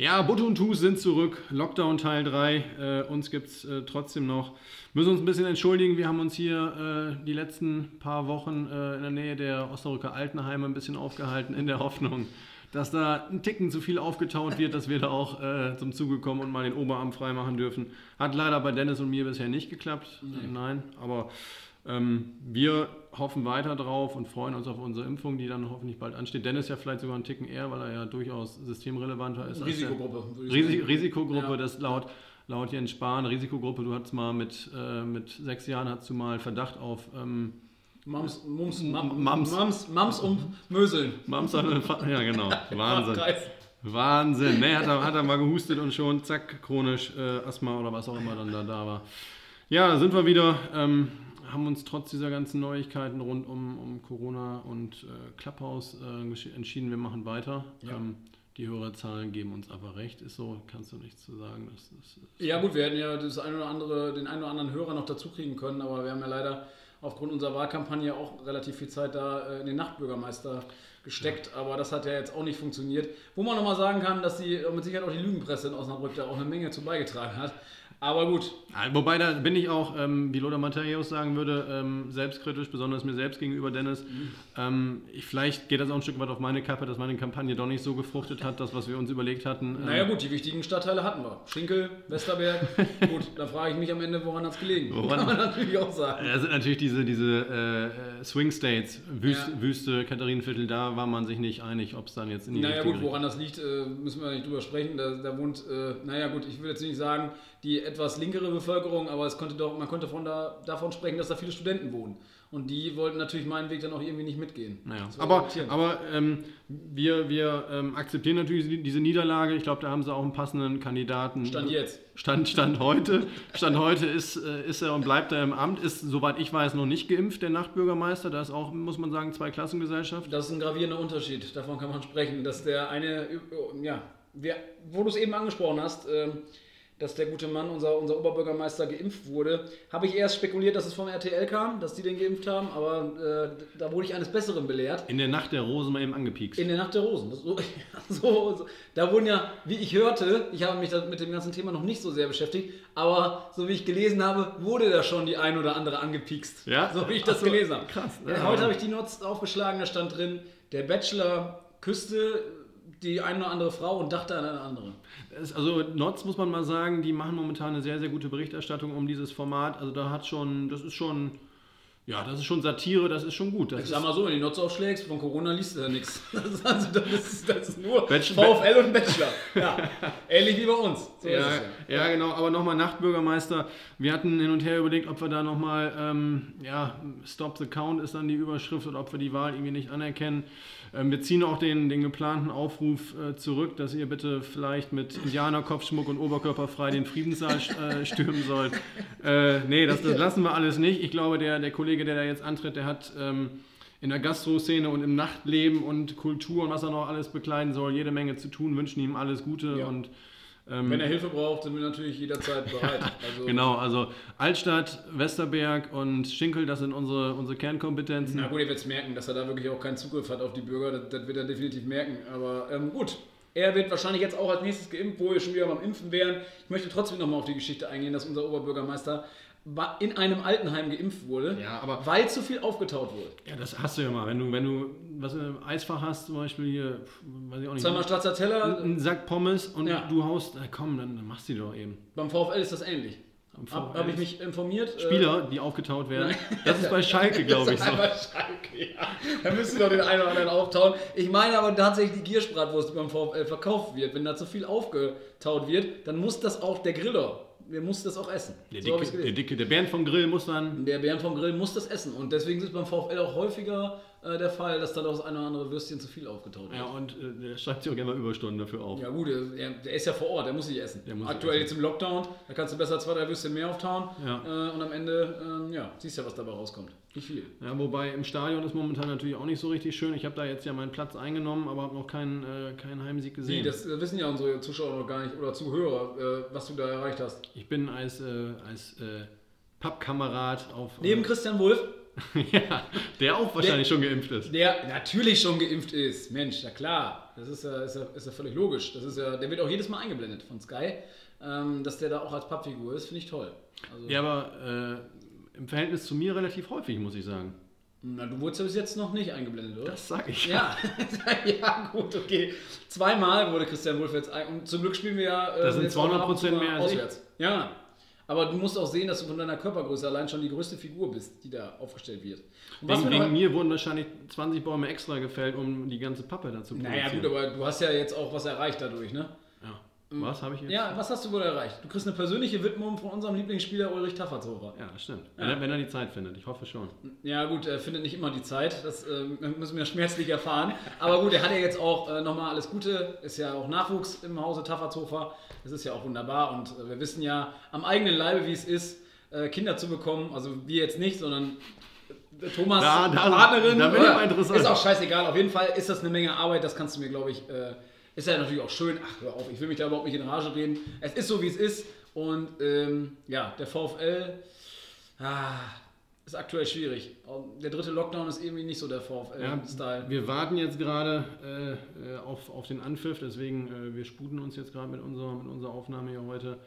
Ja, Butte und Tus sind zurück. Lockdown Teil 3. Äh, uns gibt es äh, trotzdem noch. Müssen uns ein bisschen entschuldigen. Wir haben uns hier äh, die letzten paar Wochen äh, in der Nähe der Osnabrücker Altenheime ein bisschen aufgehalten, in der Hoffnung, dass da ein Ticken zu viel aufgetaut wird, dass wir da auch äh, zum Zuge kommen und mal den Oberarm freimachen dürfen. Hat leider bei Dennis und mir bisher nicht geklappt. Nee. Nein, aber wir hoffen weiter drauf und freuen uns auf unsere Impfung, die dann hoffentlich bald ansteht. Dennis ja vielleicht sogar einen Ticken eher, weil er ja durchaus systemrelevanter ist. Risikogruppe. würde ich Risi sagen. Risikogruppe, Ja. das laut, laut Jens Spahn, Risikogruppe, du hattest mal mit, äh, mit sechs Jahren hast du mal Verdacht auf ähm, Mams, Mums, Mams. Mams. Mams, Mams und Möseln. Mams, ja genau, Wahnsinn. Wahnsinn, ne, hat er, hat er mal gehustet und schon, zack, chronisch äh, Asthma oder was auch immer dann da, da war. Ja, da sind wir wieder, ähm, haben uns trotz dieser ganzen Neuigkeiten rund um, um Corona und äh, Clubhouse äh, entschieden, wir machen weiter. Ja. Ähm, die Hörerzahlen geben uns einfach recht, ist so, kannst du nichts zu sagen. Das, das, Ja gut, wir hätten ja das ein oder andere, den einen oder anderen Hörer noch dazu kriegen können, aber wir haben ja leider aufgrund unserer Wahlkampagne auch relativ viel Zeit da äh, in den Nachtbürgermeister gesteckt, aber das hat ja jetzt auch nicht funktioniert. Wo man nochmal sagen kann, dass die mit Sicherheit auch die Lügenpresse in Osnabrück da auch eine Menge zu beigetragen hat. Aber gut, Ja, Wobei, da bin ich auch, ähm, wie Lothar Matthäus sagen würde, ähm, selbstkritisch, besonders mir selbst gegenüber, Dennis. Ähm, ich, vielleicht geht das auch ein Stück weit auf meine Kappe, dass meine Kampagne doch nicht so gefruchtet hat, das, was wir uns überlegt hatten. Ähm, naja gut, die wichtigen Stadtteile hatten wir. Schinkel, Westerberg. gut, da frage ich mich am Ende, woran hat es gelegen? Woran- Kann man natürlich auch sagen. Das sind natürlich diese, diese äh, Swing States, Wüste, Ja. Wüste, Katharinenviertel, da war man sich nicht einig, ob es dann jetzt in die Naja gut, woran das liegt, äh, müssen wir nicht drüber sprechen. Da, da wohnt, äh, naja gut, ich will jetzt nicht sagen, die etwas linkere Bevölkerung, aber es konnte doch, man konnte von da, davon sprechen, dass da viele Studenten wohnen. Und die wollten natürlich meinen Weg dann auch irgendwie nicht mitgehen. Naja, aber, aber ähm, wir, wir ähm, akzeptieren natürlich die- diese Niederlage. Ich glaube, da haben sie auch einen passenden Kandidaten. Stand jetzt. Stand, Stand heute. Stand heute ist, äh, ist er und bleibt er im Amt. Ist, soweit ich weiß, noch nicht geimpft, der Nachtbürgermeister. Da ist auch, muss man sagen, zwei Klassengesellschaft. Das ist ein gravierender Unterschied, davon kann man sprechen, dass der eine, ja, wer, wo du es eben angesprochen hast, ähm, dass der gute Mann, unser, unser Oberbürgermeister, geimpft wurde, habe ich erst spekuliert, dass es vom RTL kam, dass die den geimpft haben, aber äh, da wurde ich eines Besseren belehrt. In der Nacht der Rosen mal eben angepiekst. In der Nacht der Rosen. So, so, so, da wurden ja, wie ich hörte, ich habe mich mit dem ganzen Thema noch nicht so sehr beschäftigt, aber so wie ich gelesen habe, wurde da schon die ein oder andere angepiekst. Ja? So wie ich das so, gelesen habe. krass. Ja. heute habe ich die Notes aufgeschlagen, da stand drin, der Bachelor küsste die eine oder andere Frau und dachte an eine andere. Also Notz muss man mal sagen, die machen momentan eine sehr, sehr gute Berichterstattung um dieses Format. Also da hat schon, das ist schon, ja, das ist schon Satire, das ist schon gut. Das Ich ist, sag mal so, wenn du Notes aufschlägst, von Corona liest du ja nichts. Das ist, also, das ist, das ist nur Bachelor- VfL und Bachelor. Ja, ähnlich wie bei uns. So ja, ja. ja, genau, aber nochmal Nachtbürgermeister. Wir hatten hin und her überlegt, ob wir da nochmal, ähm, ja, Stop the Count ist dann die Überschrift oder ob wir die Wahl irgendwie nicht anerkennen. Ähm, wir ziehen auch den, den geplanten Aufruf äh, zurück, dass ihr bitte vielleicht mit Indianerkopfschmuck und Oberkörperfrei den Friedenssaal äh, stürmen sollt. Äh, nee, das, das lassen wir alles nicht. Ich glaube, der, der Kollege, der da jetzt antritt, der hat ähm, in der Gastro-Szene und im Nachtleben und Kultur und was er noch alles bekleiden soll, jede Menge zu tun, wünschen ihm alles Gute Ja. und ähm, Wenn er Hilfe braucht, sind wir natürlich jederzeit bereit. Also, Genau, also Altstadt, Westerberg und Schinkel, das sind unsere, unsere Kernkompetenzen. Na gut, ihr werdet merken, dass er da wirklich auch keinen Zugriff hat auf die Bürger. Das, das wird er definitiv merken. Aber ähm, gut, er wird wahrscheinlich jetzt auch als nächstes geimpft, wo wir schon wieder beim Impfen wären. Ich möchte trotzdem nochmal auf die Geschichte eingehen, dass unser Oberbürgermeister in einem Altenheim geimpft wurde, Ja, aber weil zu viel aufgetaut wurde. ja, das hast du ja mal. Wenn du, wenn du was im Eisfach hast, zum Beispiel hier, weiß ich auch nicht, Zweimal Stracciatella, einen Sack Pommes und Ja. du haust, na komm, dann, dann machst du die doch eben. beim VfL ist das ähnlich. Habe hab ich mich informiert. äh, Spieler, die aufgetaut werden. Das ist bei Schalke, glaube ich, Das so. einfach Schalke, ja. Da müsste doch den einen oder anderen auftauen. Ich meine aber tatsächlich die Giersbratwurst, die beim VfL verkauft wird. Wenn da zu viel aufgetaut wird, dann muss das auch der Griller, der muss das auch essen. Der So dicke, der dicke, der Bernd vom Grill muss dann. Der Bären vom Grill muss das essen. Und deswegen ist es beim VfL auch häufiger äh, der Fall, dass da doch das eine oder andere Würstchen zu viel aufgetaut wird. Ja, und äh, der schreibt sich auch gerne mal Überstunden dafür auf. Ja gut, der, der ist ja vor Ort, der muss nicht essen. Muss Aktuell nicht jetzt im Lockdown, da kannst du besser zwei, drei Würstchen mehr auftauen Ja. äh, und am Ende, ähm, ja, siehst ja, was dabei rauskommt. Nicht viel. Ja, wobei im Stadion ist momentan natürlich auch nicht so richtig schön. Ich habe da jetzt ja meinen Platz eingenommen, aber habe noch keinen, äh, keinen Heimsieg gesehen. das äh, wissen ja unsere Zuschauer noch gar nicht oder Zuhörer, äh, was du da erreicht hast. Ich bin als, äh, als Pappkamerad auf. Neben Christian Wulff, ja, der auch wahrscheinlich der, schon geimpft ist. Der natürlich schon geimpft ist. Mensch, na klar. Das ist ja, ist ja, ist ja völlig logisch. Das ist ja, der wird auch jedes Mal eingeblendet von Sky. Ähm, dass der da auch als Pappfigur ist, finde ich toll. Also, ja, aber äh, im Verhältnis zu mir relativ häufig, muss ich sagen. Na, du wurdest ja bis jetzt noch nicht eingeblendet, oder? Das sag ich. Ja, ja gut, okay. Zweimal wurde Christian Wolf jetzt ein und zum Glück spielen wir ja. Äh, das sind 200 Prozent mehr als auswärts. Ich. Ja, aber du musst auch sehen, dass du von deiner Körpergröße allein schon die größte Figur bist, die da aufgestellt wird. Und wegen, wegen mir wurden wahrscheinlich 20 Bäume extra gefällt, um die ganze Pappe dazu zu Naja gut, aber du hast ja jetzt auch was erreicht dadurch, ne? Mhm. Was habe ich jetzt? Ja, was hast du wohl erreicht? Du kriegst eine persönliche Widmung von unserem Lieblingsspieler Ulrich Tafferzhofer. Ja, das stimmt. Ja. Wenn, er, wenn, er, die Zeit findet, ich hoffe schon. Ja, gut, er findet nicht immer die Zeit, das äh, müssen wir schmerzlich erfahren. Aber gut, er hat ja jetzt auch äh, nochmal alles Gute, ist ja auch Nachwuchs im Hause Tafferzhofer. Das ist ja auch wunderbar und äh, wir wissen ja am eigenen Leibe, wie es ist, äh, Kinder zu bekommen. Also wir jetzt nicht, sondern äh, Thomas da, da, Partnerin. Da bin ich mal interessant. Ist auch scheißegal. Auf jeden Fall ist das eine Menge Arbeit. Das kannst du mir, glaube ich, äh, ist ja natürlich auch schön, ach hör auf, ich will mich da überhaupt nicht in Rage reden. Es ist so, wie es ist. Und ähm, ja, der VfL ah, ist aktuell schwierig. Der dritte Lockdown ist irgendwie nicht so der VfL-Style. Ja, wir warten jetzt gerade äh, auf, auf den Anpfiff, deswegen äh, wir sputen uns jetzt gerade mit unserer, mit unserer Aufnahme hier heute.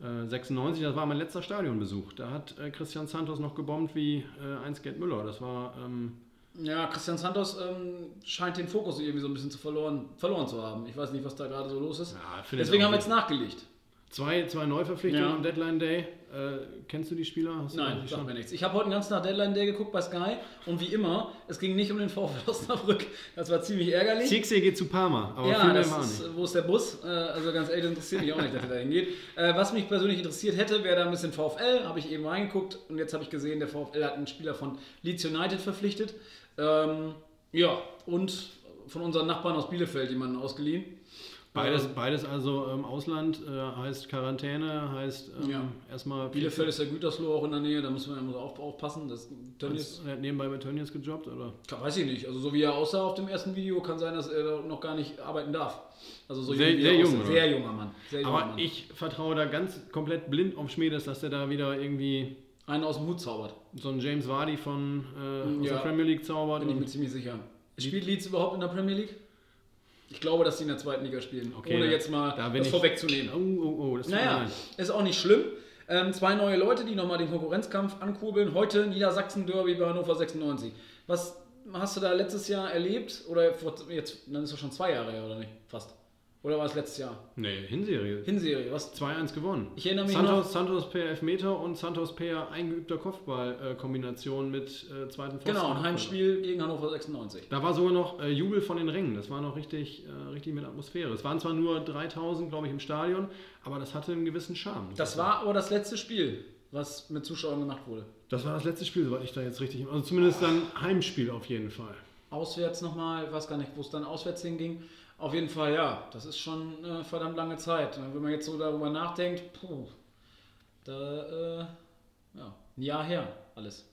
Äh, 96, das war mein letzter Stadionbesuch. Da hat äh, Christian Santos noch gebombt wie äh, einst Gerd Müller. Das war ähm, ja, Christian Santos ähm, scheint den Fokus irgendwie so ein bisschen zu verloren, verloren zu haben. Ich weiß nicht, was da gerade so los ist. Ja, Deswegen haben wir jetzt nachgelegt. Zwei, zwei Neuverpflichtungen ja. am Deadline Day. Äh, kennst du die Spieler? Hast Nein, sag mir nichts. Ich habe heute den ganzen Tag Deadline Day geguckt bei Sky und wie immer, es ging nicht um den VfL Osnabrück. Das war ziemlich ärgerlich. Zixi geht zu Parma, aber ja, das ist, wo ist der Bus? Äh, also ganz ehrlich, interessiert mich auch nicht, dass er da hingeht. Äh, was mich persönlich interessiert hätte, wäre da ein bisschen VfL. Habe ich eben reingeguckt und jetzt habe ich gesehen, der VfL hat einen Spieler von Leeds United verpflichtet. Ähm, ja, und von unseren Nachbarn aus Bielefeld jemanden ausgeliehen. Beides, beides also im Ausland äh, heißt Quarantäne, heißt ähm, ja. erstmal. Bielefeld ist der Gütersloh auch in der Nähe, da muss man immer auch aufpassen. Das Tönnies, er hat nebenbei bei Tönnies gejobbt, oder? weiß ich nicht. Also so wie er aussah auf dem ersten Video, kann sein, dass er noch gar nicht arbeiten darf. Also so sehr, sehr jung, sehr junger Mann. Sehr junger Aber Mann. ich vertraue da ganz komplett blind auf Schmiedes, dass er da wieder irgendwie einen aus dem Hut zaubert. So ein James Vardy von äh, ja, der Premier League zaubert. Bin ich mir ziemlich sicher. Spielt Leeds überhaupt in der Premier League? Ich glaube, dass sie in der zweiten Liga spielen. Okay, ohne jetzt mal da das vorwegzunehmen. Oh, oh, oh, das naja, ist auch nicht schlimm. Ähm, zwei neue Leute, die nochmal den Konkurrenzkampf ankurbeln. Heute Niedersachsen-Derby bei Hannover 96. Was hast du da letztes Jahr erlebt? Oder jetzt, dann ist das schon zwei Jahre her, oder nicht? Fast. Oder war es letztes Jahr? Nee, Hinserie. Hinserie, was? 2-1 gewonnen. Ich erinnere mich Santos, noch. Santos per Elfmeter und Santos per eingeübter Kopfball-Kombination mit äh, zweiten Pfosten. Genau, ein Heimspiel gegen Hannover 96. Da war sogar noch äh, Jubel von den Rängen. Das war noch richtig, äh, richtig mit Atmosphäre. Es waren zwar nur 3000, glaube ich, im Stadion, aber das hatte einen gewissen Charme. Das war aber das letzte Spiel, was mit Zuschauern gemacht wurde. Das war das letzte Spiel, soweit ich da jetzt richtig. Also zumindest dann Heimspiel auf jeden Fall. Auswärts nochmal, ich weiß gar nicht, wo es dann auswärts hinging. Auf jeden Fall, ja, das ist schon eine verdammt lange Zeit. Wenn man jetzt so darüber nachdenkt, puh, da, äh, ja, ein Jahr her, alles.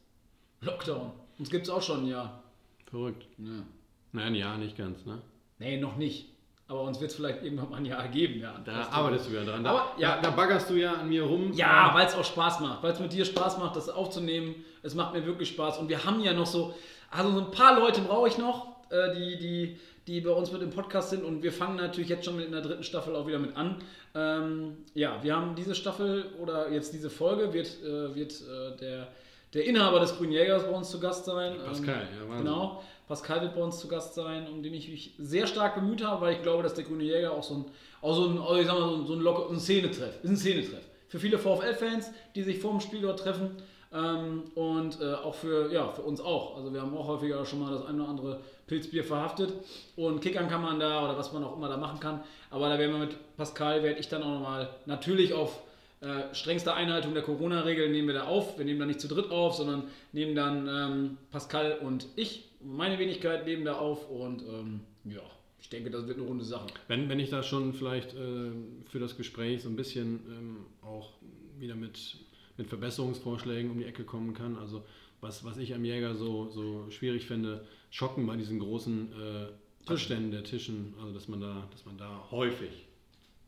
Lockdown. Uns gibt es auch schon ein Jahr. Verrückt. Ja. Nein, ein Jahr nicht ganz, ne? Nee, noch nicht. Aber uns wird es vielleicht irgendwann mal ein Jahr geben, ja. Da arbeitest du ja dran. Da, Aber, ja, da, da baggerst du ja an mir rum. Ja, weil es auch Spaß macht. Weil es mit dir Spaß macht, das aufzunehmen. Es macht mir wirklich Spaß. Und wir haben ja noch so, also so ein paar Leute brauche ich noch, äh, die, die die bei uns mit dem Podcast sind und wir fangen natürlich jetzt schon mit in der dritten Staffel auch wieder mit an. Ähm, ja, wir haben diese Staffel oder jetzt diese Folge wird, äh, wird äh, der, der Inhaber des Grünen Jägers bei uns zu Gast sein. Pascal, ähm, ja, Wahnsinn. Genau, Pascal wird bei uns zu Gast sein, um den ich mich sehr stark bemüht habe, weil ich glaube, dass der Grüne Jäger auch so ein, auch so ein, also ich sag mal, so ein, so ein, Locker, ein Szenetreff ist. Ein Szenetreff. Für viele VfL-Fans, die sich vor dem Spiel dort treffen. Ähm, und äh, auch für, ja, für uns auch. Also wir haben auch häufiger schon mal das eine oder andere Pilzbier verhaftet. Und kickern kann man da oder was man auch immer da machen kann. Aber da werden wir mit Pascal, werde ich dann auch nochmal natürlich auf äh, strengste Einhaltung der Corona-Regeln nehmen wir da auf. Wir nehmen da nicht zu dritt auf, sondern nehmen dann ähm, Pascal und ich, meine Wenigkeit, nehmen da auf. Und ähm, ja, ich denke, das wird eine runde Sache. Wenn, wenn ich da schon vielleicht äh, für das Gespräch so ein bisschen ähm, auch wieder mit, mit Verbesserungsvorschlägen um die Ecke kommen kann. Also was, was ich am Jäger so, so schwierig finde, schocken bei diesen großen äh, Abständen der Tischen, also dass man da, dass man da häufig,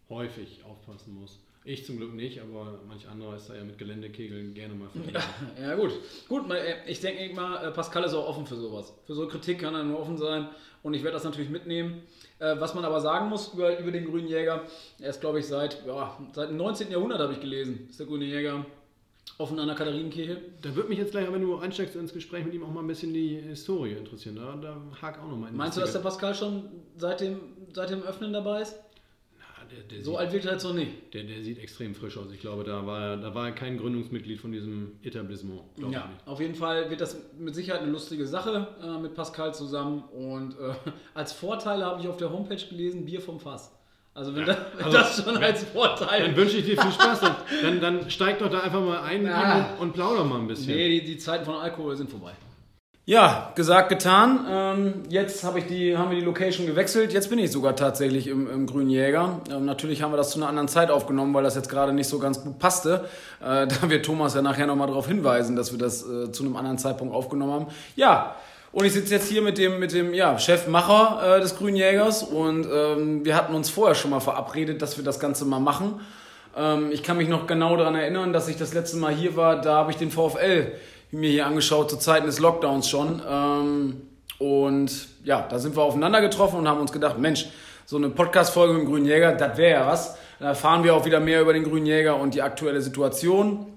häufig aufpassen muss. Ich zum Glück nicht, aber manch anderer ist da ja mit Geländekegeln gerne mal vertreten. Ja, ja, gut. Gut, ich denke mal, Pascal ist auch offen für sowas. Für so Kritik kann er nur offen sein und ich werde das natürlich mitnehmen. Äh, was man aber sagen muss über, über den Grünen Jäger, er ist, glaube ich, seit, ja, seit dem 19. Jahrhundert, habe ich gelesen, ist der Grüne Jäger offen an der Katharinenkirche. Da würde mich jetzt gleich, wenn du einsteigst ins Gespräch mit ihm, auch mal ein bisschen die Historie interessieren. Da, da hake auch nochmal in Meinst du, dass der Pascal schon seit dem, seit dem Öffnen dabei ist? der, der so sieht, alt wirkt er jetzt noch nicht. Der, der sieht extrem frisch aus. Ich glaube, da war, er, da war er kein Gründungsmitglied von diesem Etablissement. Ja, auf jeden Fall wird das mit Sicherheit eine lustige Sache äh, mit Pascal zusammen. Und äh, als Vorteile habe ich auf der Homepage gelesen, Bier vom Fass. Also wenn, ja, das, wenn also, das, schon als Vorteil. Dann wünsche ich dir viel Spaß. Dann, dann, dann steig doch da einfach mal ein ja. und, und plauder mal ein bisschen. Nee, die, die Zeiten von Alkohol sind vorbei. Ja, gesagt, getan. Ähm, jetzt hab ich die, haben wir die Location gewechselt. Jetzt bin ich sogar tatsächlich im, im Grünen Jäger. Ähm, natürlich haben wir das zu einer anderen Zeit aufgenommen, weil das jetzt gerade nicht so ganz gut passte. Äh, da wird Thomas ja nachher nochmal darauf hinweisen, dass wir das äh, zu einem anderen Zeitpunkt aufgenommen haben. Ja, und ich sitze jetzt hier mit dem, mit dem ja, Chefmacher äh, des Grünen Jägers und ähm, wir hatten uns vorher schon mal verabredet, dass wir das Ganze mal machen. Ähm, ich kann mich noch genau daran erinnern, dass ich das letzte Mal hier war, da habe ich den VfL mir hier angeschaut zu Zeiten des Lockdowns schon. Ähm, und ja, da sind wir aufeinander getroffen und haben uns gedacht, Mensch, so eine Podcast-Folge mit dem Grünen Jäger, das wäre ja was. Da erfahren wir auch wieder mehr über den Grünen Jäger und die aktuelle Situation.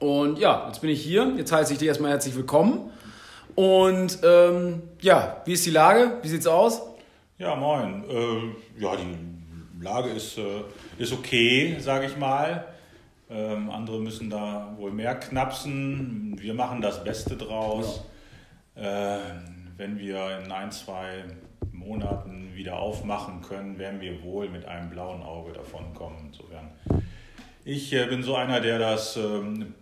Und ja, jetzt bin ich hier. Jetzt heiße ich dir erstmal herzlich willkommen. Und ähm, ja, wie ist die Lage? Wie sieht's aus? Ja, moin. Äh, ja, die Lage ist, äh, ist okay, sage ich mal. Ähm, andere müssen da wohl mehr knapsen. Wir machen das Beste draus. Ja. Äh, wenn wir in ein, zwei Monaten wieder aufmachen können, werden wir wohl mit einem blauen Auge davon kommen. Insofern. Ich äh, bin so einer, der das ähm,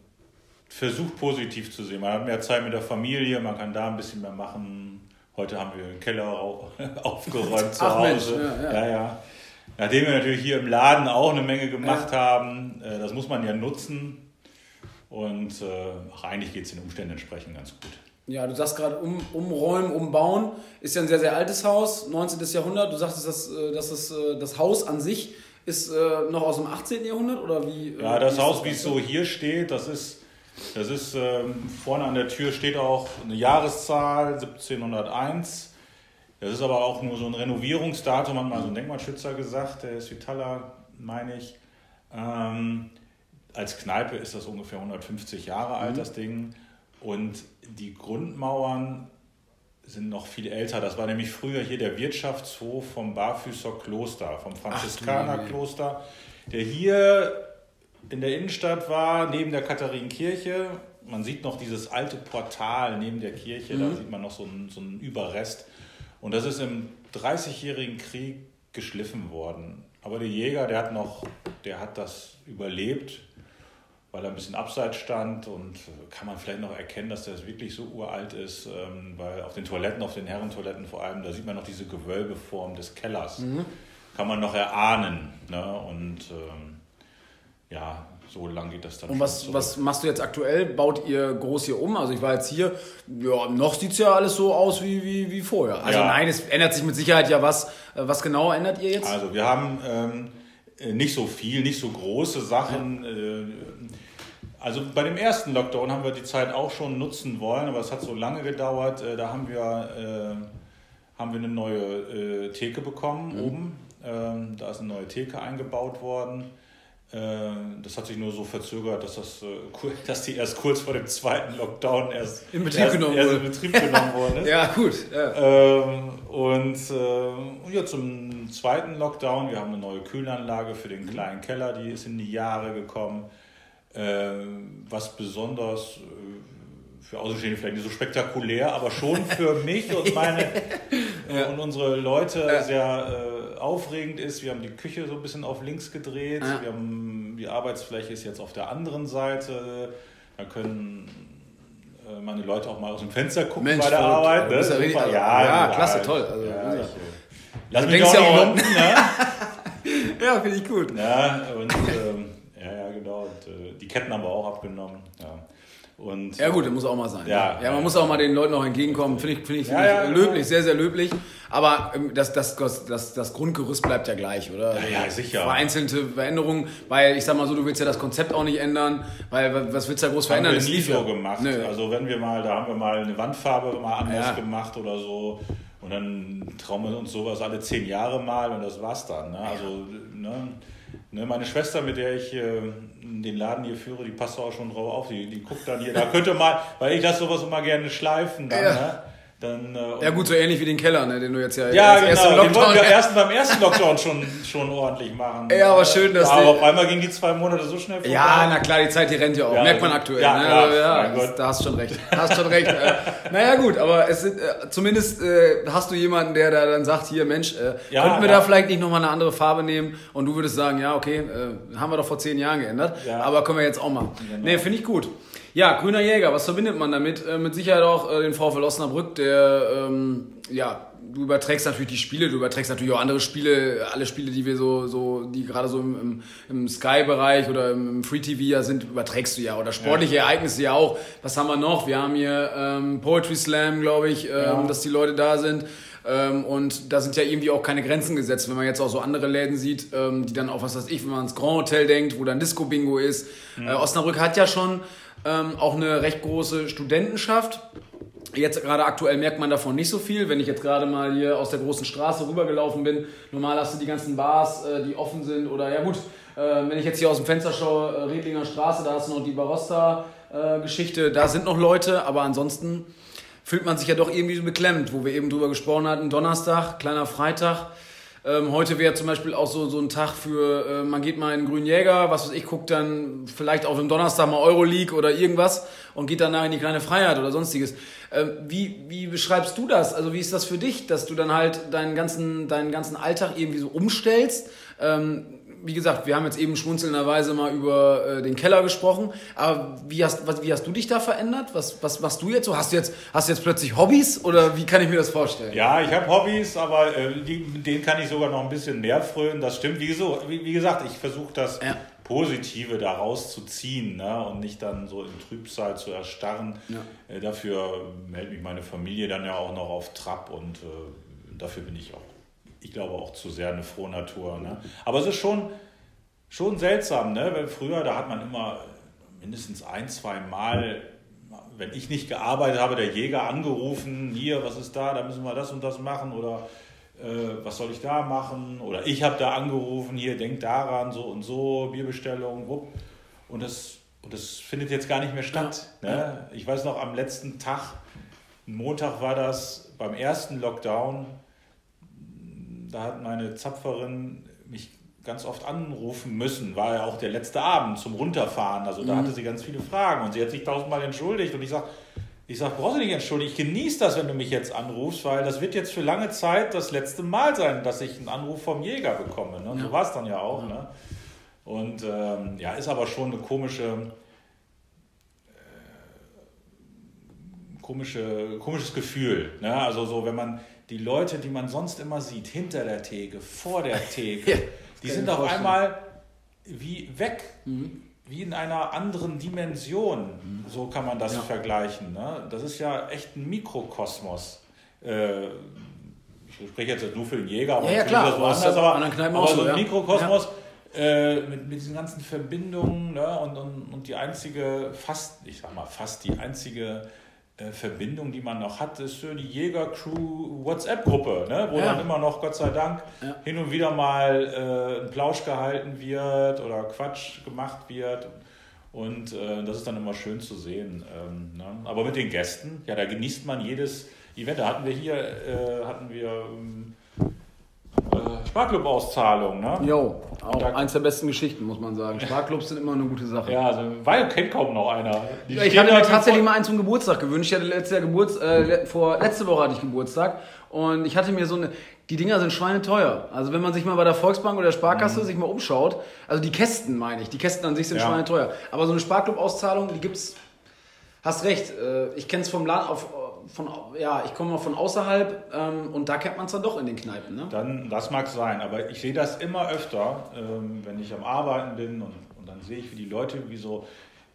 versucht positiv zu sehen. Man hat mehr Zeit mit der Familie, man kann da ein bisschen mehr machen. Heute haben wir den Keller aufgeräumt zu Hause. Mensch, ja, ja. ja, ja. Nachdem wir natürlich hier im Laden auch eine Menge gemacht ja. haben, äh, das muss man ja nutzen. Und äh, ach, eigentlich geht es den Umständen entsprechend ganz gut. Ja, du sagst gerade um, umräumen, umbauen. Ist ja ein sehr, sehr altes Haus, 19. Jahrhundert. Du sagst, dass, äh, dass das, das Haus an sich ist noch aus dem 18. Jahrhundert oder wie? Ja, das wie Haus, wie es so hier steht, das ist, das ist ähm, vorne an der Tür steht auch eine Jahreszahl 1701. Das ist aber auch nur so ein Renovierungsdatum, hat mal so ein Denkmalschützer gesagt, der ist Vitala, meine ich. Ähm, als Kneipe ist das ungefähr 150 Jahre alt, mhm. das Ding. Und die Grundmauern sind noch viel älter. Das war nämlich früher hier der Wirtschaftshof vom Barfüßer Kloster, vom Franziskanerkloster, der hier in der Innenstadt war, neben der Katharinenkirche. Man sieht noch dieses alte Portal neben der Kirche, mhm. da sieht man noch so einen, so einen Überrest. Und das ist im 30-jährigen Krieg geschliffen worden. Aber der Jäger, der hat noch, der hat das überlebt, weil er ein bisschen abseits stand und kann man vielleicht noch erkennen, dass das wirklich so uralt ist, ähm, weil auf den Toiletten, auf den Herrentoiletten vor allem, da sieht man noch diese Gewölbeform des Kellers. Mhm. Kann man noch erahnen. Ne? Und ähm, ja, so lang geht das dann. Und was, was machst du jetzt aktuell? Baut ihr groß hier um? Also ich war jetzt hier, ja, noch sieht es ja alles so aus wie, wie, wie vorher. Also ja. nein, es ändert sich mit Sicherheit ja was. Äh, was genau ändert ihr jetzt? Also wir haben ähm, äh, nicht so viel, nicht so große Sachen. Ja. Äh, also bei dem ersten Lockdown haben wir die Zeit auch schon nutzen wollen, aber es hat so lange gedauert. Da haben wir, äh, haben wir eine neue äh, Theke bekommen mhm. oben. Ähm, da ist eine neue Theke eingebaut worden. Äh, das hat sich nur so verzögert, dass, das, äh, dass die erst kurz vor dem zweiten Lockdown erst in Betrieb, erst, genommen, erst in Betrieb genommen worden ist. ja, gut. Ja. Ähm, und äh, ja, zum zweiten Lockdown, wir haben eine neue Kühlanlage für den kleinen Keller, die ist in die Jahre gekommen. was besonders für Außenstehende vielleicht nicht so spektakulär, aber schon für mich und meine ja. und unsere Leute sehr aufregend ist, wir haben die Küche so ein bisschen auf links gedreht. Ja. Wir haben, die Arbeitsfläche ist jetzt auf der anderen Seite. Da können äh, meine Leute auch mal aus dem Fenster gucken Mensch, bei der verrückt. Arbeit. Ne? Ja, richtig, also, ja, ja, klasse, toll. Also, ja, ich, Lass mich auch ja auch unten, ne? ja, finde ich gut. Ja, und ähm, ja, ja, genau. Und, äh, die Ketten haben wir auch abgenommen. Ja. Und, Ja gut, das muss auch mal sein. Ja, ja man ja. muss auch mal den Leuten auch entgegenkommen. Finde ich, finde ich, Ja, ich ja, genau. löblich, sehr, sehr löblich. Aber ähm, das, das, das, das, das Grundgerüst bleibt ja gleich, oder? Ja, ja, sicher. Vereinzelte Veränderungen, weil ich sag mal so, du willst ja das Konzept auch nicht ändern, weil wa- was willst du da groß haben verändern? wir Das nie lief so gemacht. Nö. Also wenn wir mal, da haben wir mal eine Wandfarbe mal anders gemacht oder so. Und dann trauen wir uns sowas alle zehn Jahre mal und das war's dann. Ne? Also ne, ne, meine Schwester, mit der ich äh, den Laden hier führe, die passt auch schon drauf auf. Die, die guckt dann hier, da könnte mal, weil ich lasse sowas immer gerne schleifen. Dann, Ja. ne? Dann, äh, Ja gut, so ähnlich wie den Keller, ne, den du jetzt ja, Ja, ersten genau. Den wollten wir Lockdown... erst beim ersten Lockdown schon, schon ordentlich machen. Ja, aber schön, dass Aber die- auf einmal gingen die zwei Monate so schnell vorbei. Ja, na klar, die Zeit, die rennt ja auch. Ja, Merkt man aktuell. ja, ne? ja, Also, ja, das, da hast schon recht. Hast schon recht. äh, naja, gut, aber es sind, äh, zumindest äh, hast du jemanden, der da dann sagt: Hier, Mensch, äh, Ja, könnten wir ja. da vielleicht nicht nochmal eine andere Farbe nehmen? Und du würdest sagen: Ja, okay, äh, haben wir doch vor zehn Jahren geändert. Ja. Aber können wir jetzt auch machen. Genau. Nee, finde ich gut. Ja, grüner Jäger, was verbindet man damit? Äh, mit Sicherheit auch äh, den VfL Osnabrück, der, ähm, ja, du überträgst natürlich die Spiele, du überträgst natürlich auch andere Spiele, alle Spiele, die wir so, so die gerade so im, im, im Sky-Bereich oder im, Free-TV ja sind, überträgst du ja. Oder sportliche Ereignisse ja auch. Was haben wir noch? Wir haben hier ähm, Poetry Slam, glaube ich, ähm, Ja. dass die Leute da sind. Ähm, und da sind ja irgendwie auch keine Grenzen gesetzt, wenn man jetzt auch so andere Läden sieht, ähm, die dann auch, was weiß ich, wenn man ans Grand Hotel denkt, wo dann Disco-Bingo ist. Äh, Osnabrück hat ja schon ähm, auch eine recht große Studentenschaft. Jetzt gerade aktuell merkt man davon nicht so viel. Wenn ich jetzt gerade mal hier aus der großen Straße rübergelaufen bin, normal hast du die ganzen Bars, äh, die offen sind. Oder ja gut, äh, wenn ich jetzt hier aus dem Fenster schaue, äh, Redlinger Straße, da hast du noch die Barossa-Geschichte, da sind noch Leute, aber ansonsten fühlt man sich ja doch irgendwie beklemmt, wo wir eben drüber gesprochen hatten. Donnerstag, kleiner Freitag. Ähm, heute wäre zum Beispiel auch so, so ein Tag für, äh, man geht mal in den Grünen Jäger, was weiß ich, guckt dann vielleicht auf dem Donnerstag mal Euroleague oder irgendwas und geht danach in die kleine Freiheit oder sonstiges. Ähm, wie, wie beschreibst du das? Also wie ist das für dich, dass du dann halt deinen ganzen, deinen ganzen Alltag irgendwie so umstellst? Ähm, wie gesagt, wir haben jetzt eben schmunzelnderweise mal über äh, den Keller gesprochen, aber wie hast, was, wie hast du dich da verändert? Was, was machst du jetzt so? Hast du jetzt, hast du jetzt plötzlich Hobbys oder wie kann ich mir das vorstellen? Ja, ich habe Hobbys, aber äh, die, denen kann ich sogar noch ein bisschen mehr frönen. Das stimmt. Wie, so, wie, wie gesagt, ich versuche das Ja. Positive daraus zu ziehen ne? und nicht dann so in Trübsal zu erstarren. Ja. Äh, dafür hält mich meine Familie dann ja auch noch auf Trab und äh, dafür bin ich auch, ich glaube auch zu sehr eine frohe Natur. Ne? Aber es ist schon, schon seltsam, ne? weil früher, da hat man immer mindestens ein, zwei Mal, wenn ich nicht gearbeitet habe, der Jäger angerufen, hier, was ist da, da müssen wir das und das machen oder äh, was soll ich da machen? Oder ich habe da angerufen, hier, denk daran, so und so, Bierbestellung, wupp. Und das, und das findet jetzt gar nicht mehr statt. Ne? Ich weiß noch, am letzten Tag, Montag war das, beim ersten Lockdown, da hat meine Zapferin mich ganz oft anrufen müssen, war ja auch der letzte Abend zum Runterfahren. Also da hatte sie ganz viele Fragen und sie hat sich tausendmal entschuldigt und ich sage, ich sag, brauchst du nicht entschuldigen, ich genieße das, wenn du mich jetzt anrufst, weil das wird jetzt für lange Zeit das letzte Mal sein, dass ich einen Anruf vom Jäger bekomme. Ne? Und so war es dann ja auch. Ne? Und ähm, ja, ist aber schon eine komische, äh, komische, komisches Gefühl. Ne? Also so, wenn man die Leute, die man sonst immer sieht, hinter der Theke, vor der Theke, Ja, die sind auf vorstellen. einmal wie weg, wie in einer anderen Dimension. So kann man das Ja. vergleichen. Ne? Das ist ja echt ein Mikrokosmos. Äh, ich spreche jetzt nur für den Jäger, aber Ja, ja, klar, das woanders, aber, aber so so, ein. Mikrokosmos äh, mit, mit diesen ganzen Verbindungen ne? und, und, und die einzige, fast, ich sag mal, fast die einzige Verbindung, die man noch hat, ist für die Jäger-Crew WhatsApp-Gruppe, ne? wo Ja. dann immer noch, Gott sei Dank, Ja. hin und wieder mal äh, ein Plausch gehalten wird oder Quatsch gemacht wird. Und äh, das ist dann immer schön zu sehen. Ähm, ne? Aber mit den Gästen, ja, da genießt man jedes Event. Da hatten wir hier, äh, hatten wir ähm, äh, Sparklub-Auszahlung. Ne? Jo, auch Da- eins der besten Geschichten, muss man sagen. Sparklubs sind immer eine gute Sache. Ja, also, weil kennt kaum noch einer. Die ich hatte mir tatsächlich mal einen zum Geburtstag gewünscht. Ich hatte letztes Jahr Geburts, äh, vor, letzte Woche hatte ich Geburtstag und ich hatte mir so eine. Die Dinger sind schweineteuer. Also wenn man sich mal bei der Volksbank oder der Sparkasse sich mal umschaut, also die Kästen meine ich, die Kästen an sich sind Ja. schweineteuer. Aber so eine Sparklub-Auszahlung, die gibt's. Hast recht. Äh, ich kenne es vom Land auf, von, ja, ich komme mal von außerhalb ähm, und da kennt man es dann doch in den Kneipen. Ne? Dann, das mag sein, aber ich sehe das immer öfter, ähm, wenn ich am Arbeiten bin und, und dann sehe ich, wie die Leute wie so,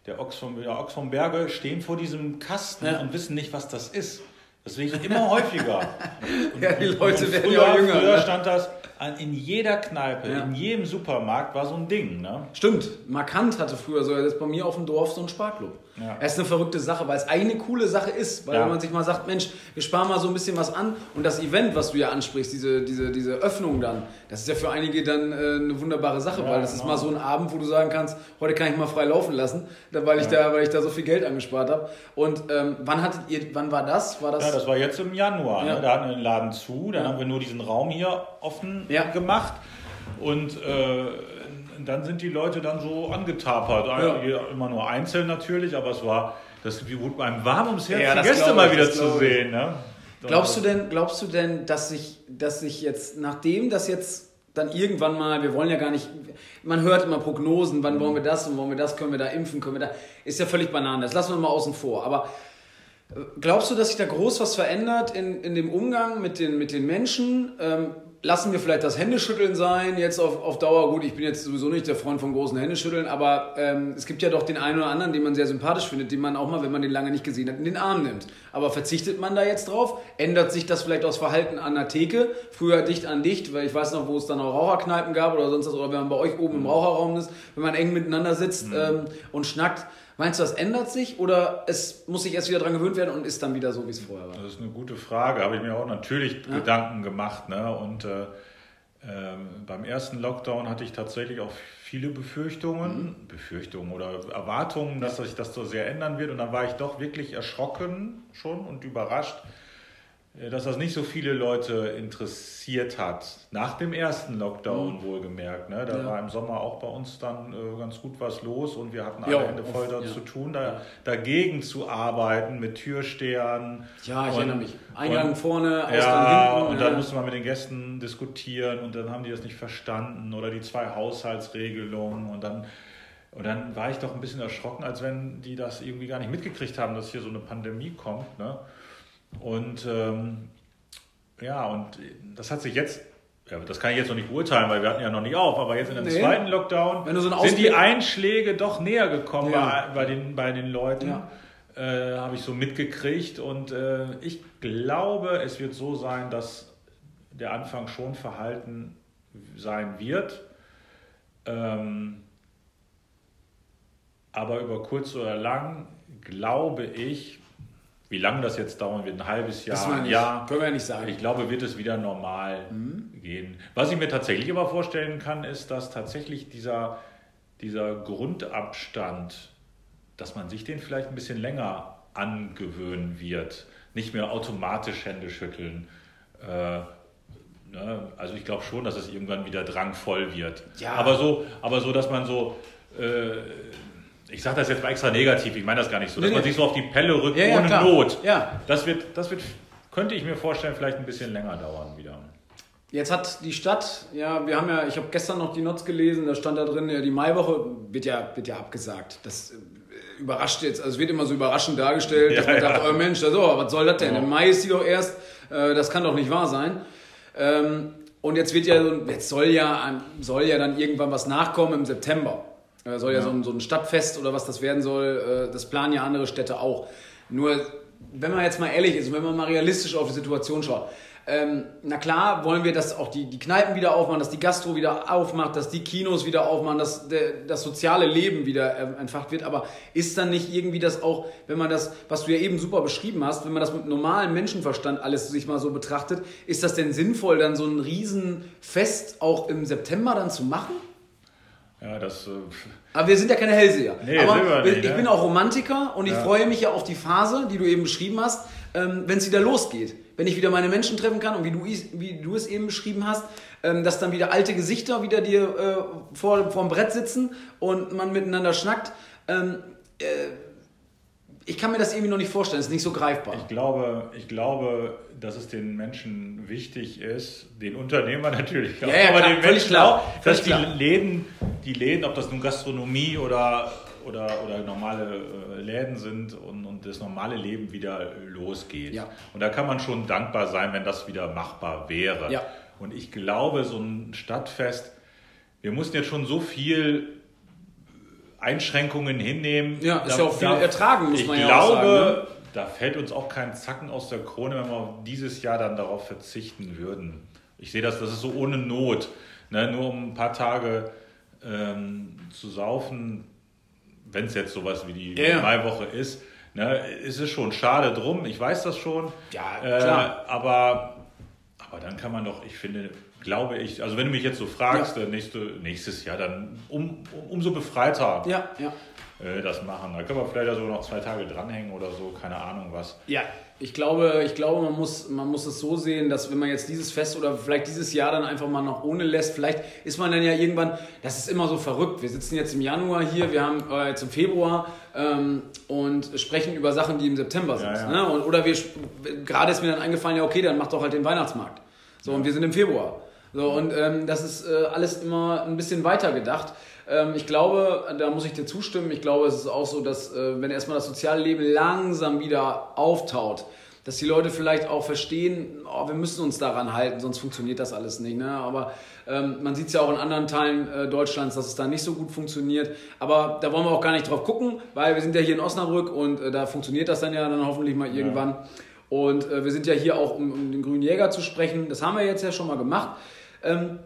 der Ochs vom, der Ochs vom Berge stehen vor diesem Kasten Ja. und wissen nicht, was das ist. Das sehe ich immer häufiger. Und, Ja, die Leute und werden früher, ja jünger, Früher ne? stand das an, in jeder Kneipe, Ja. in jedem Supermarkt war so ein Ding. Ne? Stimmt, Markant hatte früher so, das bei mir auf dem Dorf so ein Sparklub. Ja. Es ist eine verrückte Sache, weil es eine coole Sache ist, weil Ja. wenn man sich mal sagt, Mensch, wir sparen mal so ein bisschen was an und das Event, was du ja ansprichst, diese, diese, diese Öffnung dann, das ist ja für einige dann äh, eine wunderbare Sache, Ja, weil das ist genau. mal so ein Abend, wo du sagen kannst, heute kann ich mal frei laufen lassen, weil ich, da, weil ich da so viel Geld angespart habe. Und ähm, wann hattet ihr, wann war das? War das, Ja, das war jetzt im Januar. Ja. Ne? Da hatten wir den Laden zu, dann haben wir nur diesen Raum hier offen gemacht und äh, dann sind die Leute dann so angetapert. Ja. Jeder- Immer nur einzeln natürlich, aber es war, das wurde einem warm ums Herz, Ja, die Gäste mal ich, wieder zu sehen. Ne? Glaubst du denn, glaubst du denn, dass sich, dass sich jetzt, nachdem das jetzt dann irgendwann mal, wir wollen ja gar nicht, man hört immer Prognosen, wann wollen wir das und wollen wir das, können wir da impfen, können wir da, ist ja völlig Banane, das lassen wir mal außen vor. Aber äh, glaubst du, dass sich da groß was verändert in, in dem Umgang mit den, mit den Menschen? Ähm, lassen wir vielleicht das Händeschütteln sein, jetzt auf, auf Dauer, gut, ich bin jetzt sowieso nicht der Freund von großen Händeschütteln, aber ähm, es gibt ja doch den einen oder anderen, den man sehr sympathisch findet, den man auch mal, wenn man den lange nicht gesehen hat, in den Arm nimmt. Aber verzichtet man da jetzt drauf? Ändert sich das vielleicht aus Verhalten an der Theke? Früher dicht an dicht, weil ich weiß noch, wo es dann auch Raucherkneipen gab oder sonst was, oder wenn man bei euch oben im Raucherraum ist, wenn man eng miteinander sitzt ähm, und schnackt. Meinst du, das ändert sich oder es muss sich erst wieder dran gewöhnt werden und ist dann wieder so, wie es vorher war? Das ist eine gute Frage. Habe ich mir auch natürlich Gedanken gemacht. Ne? Und äh, ähm, beim ersten Lockdown hatte ich tatsächlich auch viele Befürchtungen, Befürchtungen oder Erwartungen, dass sich das so sehr ändern wird. Und dann war ich doch wirklich erschrocken schon und überrascht, dass das nicht so viele Leute interessiert hat. Nach dem ersten Lockdown wohlgemerkt. Ne? Da Ja. war im Sommer auch bei uns dann äh, ganz gut was los und wir hatten alle Ja, Hände voll da ja. zu tun, da, dagegen zu arbeiten mit Türstehern. Ja, ich Und- erinnere mich. Eingang und- vorne, Ausgang ja, hinten. und dann musste man mit den Gästen diskutieren und dann haben die das nicht verstanden oder die zwei Haushaltsregelungen und dann und dann war ich doch ein bisschen erschrocken, als wenn die das irgendwie gar nicht mitgekriegt haben, dass hier so eine Pandemie kommt. Ne? Und ähm, ja, und das hat sich jetzt, ja, das kann ich jetzt noch nicht beurteilen, weil wir hatten ja noch nicht auf, aber jetzt in dem Nee. zweiten Lockdown so sind die Einschläge doch näher gekommen Ja. bei, bei, den, bei den Leuten. Ja. Äh, habe ich so mitgekriegt und äh, ich glaube, es wird so sein, dass der Anfang schon verhalten sein wird. Ähm, aber über kurz oder lang glaube ich, wie lange das jetzt dauern wird, ein halbes Jahr, ein. Jahr, Können wir ja nicht sagen. ich glaube, wird es wieder normal Mhm. gehen. Was ich mir tatsächlich aber vorstellen kann, ist, dass tatsächlich dieser, dieser Grundabstand, dass man sich den vielleicht ein bisschen länger angewöhnen wird. Nicht mehr automatisch Hände schütteln. Äh, ne? Also ich glaube schon, dass es irgendwann wieder drangvoll wird. Ja. Aber, so, aber so, dass man so... Äh, ich sage das jetzt mal extra negativ, ich meine das gar nicht so, dass Nee, man nee. sich so auf die Pelle rückt Ja, ja, ohne klar. Not. Ja. Das wird, das wird, könnte ich mir vorstellen, vielleicht ein bisschen länger dauern wieder. Jetzt hat die Stadt, ja, wir haben ja, ich habe gestern noch die Notes gelesen, da stand da drin, ja, die Maiwoche wird ja, wird ja abgesagt. Das äh, überrascht jetzt, also es wird immer so überraschend dargestellt, dass Ja, man ja. sagt, oh Mensch, das, oh, was soll das denn? Ja. Im Mai ist die doch erst, äh, das kann doch nicht wahr sein. Ähm, und jetzt wird ja, jetzt soll ja, soll ja dann irgendwann was nachkommen im September. Äh, soll ja, Ja. So, ein, so ein Stadtfest oder was das werden soll, äh, das planen ja andere Städte auch. Nur, wenn man jetzt mal ehrlich ist und wenn man mal realistisch auf die Situation schaut, ähm, na klar wollen wir, dass auch die, die Kneipen wieder aufmachen, dass die Gastro wieder aufmacht, dass die Kinos wieder aufmachen, dass der, das soziale Leben wieder ähm, entfacht wird. Aber ist dann nicht irgendwie das auch, wenn man das, was du ja eben super beschrieben hast, wenn man das mit normalem Menschenverstand alles sich mal so betrachtet, ist das denn sinnvoll, dann so ein Riesenfest auch im September dann zu machen? Ja, das. Äh, Aber wir sind ja keine Hellseher. Nee, Aber nicht, ich ne? bin auch Romantiker und ich Ja. freue mich ja auf die Phase, die du eben beschrieben hast, ähm, wenn es wieder losgeht. Wenn ich wieder meine Menschen treffen kann und wie du, wie du es eben beschrieben hast, ähm, dass dann wieder alte Gesichter wieder dir äh, vor, vor dem Brett sitzen und man miteinander schnackt. Ähm, äh, ich kann mir das irgendwie noch nicht vorstellen, es ist nicht so greifbar. ich, glaube, ich glaube, dass es den Menschen wichtig ist, den Unternehmer natürlich auch, Ja, ja, aber klar, den Menschen klar, auch, dass die klar. Läden, die Läden, ob das nun Gastronomie oder, oder, oder normale äh, Läden sind und, und das normale Leben wieder losgeht. Ja. Und da kann man schon dankbar sein, wenn das wieder machbar wäre. Ja. Und ich glaube, so ein Stadtfest, wir mussten jetzt schon so viel Einschränkungen hinnehmen. Ja, ist ja auch viel ertragen, muss ich man ja glaube, auch sagen. Ne? da fällt uns auch kein Zacken aus der Krone, wenn wir dieses Jahr dann darauf verzichten würden. Ich sehe das, das ist so ohne Not. Ne? Nur um ein paar Tage ähm, zu saufen, wenn es jetzt sowas wie die ja. Maiwoche ist, ne, ist es schon schade drum. Ich weiß das schon. Ja, Äh, klar. aber, aber dann kann man doch, ich finde, glaube ich, also wenn du mich jetzt so fragst, äh, nächste, nächstes Jahr, dann um, um, umso befreiter Ja, ja. äh, das machen. Da können wir vielleicht sogar noch zwei Tage dranhängen oder so, keine Ahnung was. Ja, ich glaube, ich glaube man, muss, man muss es so sehen, dass wenn man jetzt dieses Fest oder vielleicht dieses Jahr dann einfach mal noch ohne lässt, vielleicht ist man dann ja irgendwann, das ist immer so verrückt. Wir sitzen jetzt im Januar hier, wir haben äh, jetzt im Februar ähm, und sprechen über Sachen, die im September sind. Ja, ja. Ne? Und, oder wir gerade ist mir dann eingefallen, ja okay, dann mach doch halt den Weihnachtsmarkt. So, und wir sind im Februar. So, und ähm, das ist äh, alles immer ein bisschen weiter gedacht. Ähm, ich glaube, da muss ich dir zustimmen, ich glaube, es ist auch so, dass äh, wenn erstmal das soziale Leben langsam wieder auftaut, dass die Leute vielleicht auch verstehen, oh, wir müssen uns daran halten, sonst funktioniert das alles nicht. Ne? Aber ähm, man sieht es ja auch in anderen Teilen äh, Deutschlands, dass es da nicht so gut funktioniert. Aber da wollen wir auch gar nicht drauf gucken, weil wir sind ja hier in Osnabrück und äh, da funktioniert das dann ja dann hoffentlich mal irgendwann. Und äh, wir sind ja hier auch, um, um den Grünen Jäger zu sprechen. Das haben wir jetzt ja schon mal gemacht. Ähm,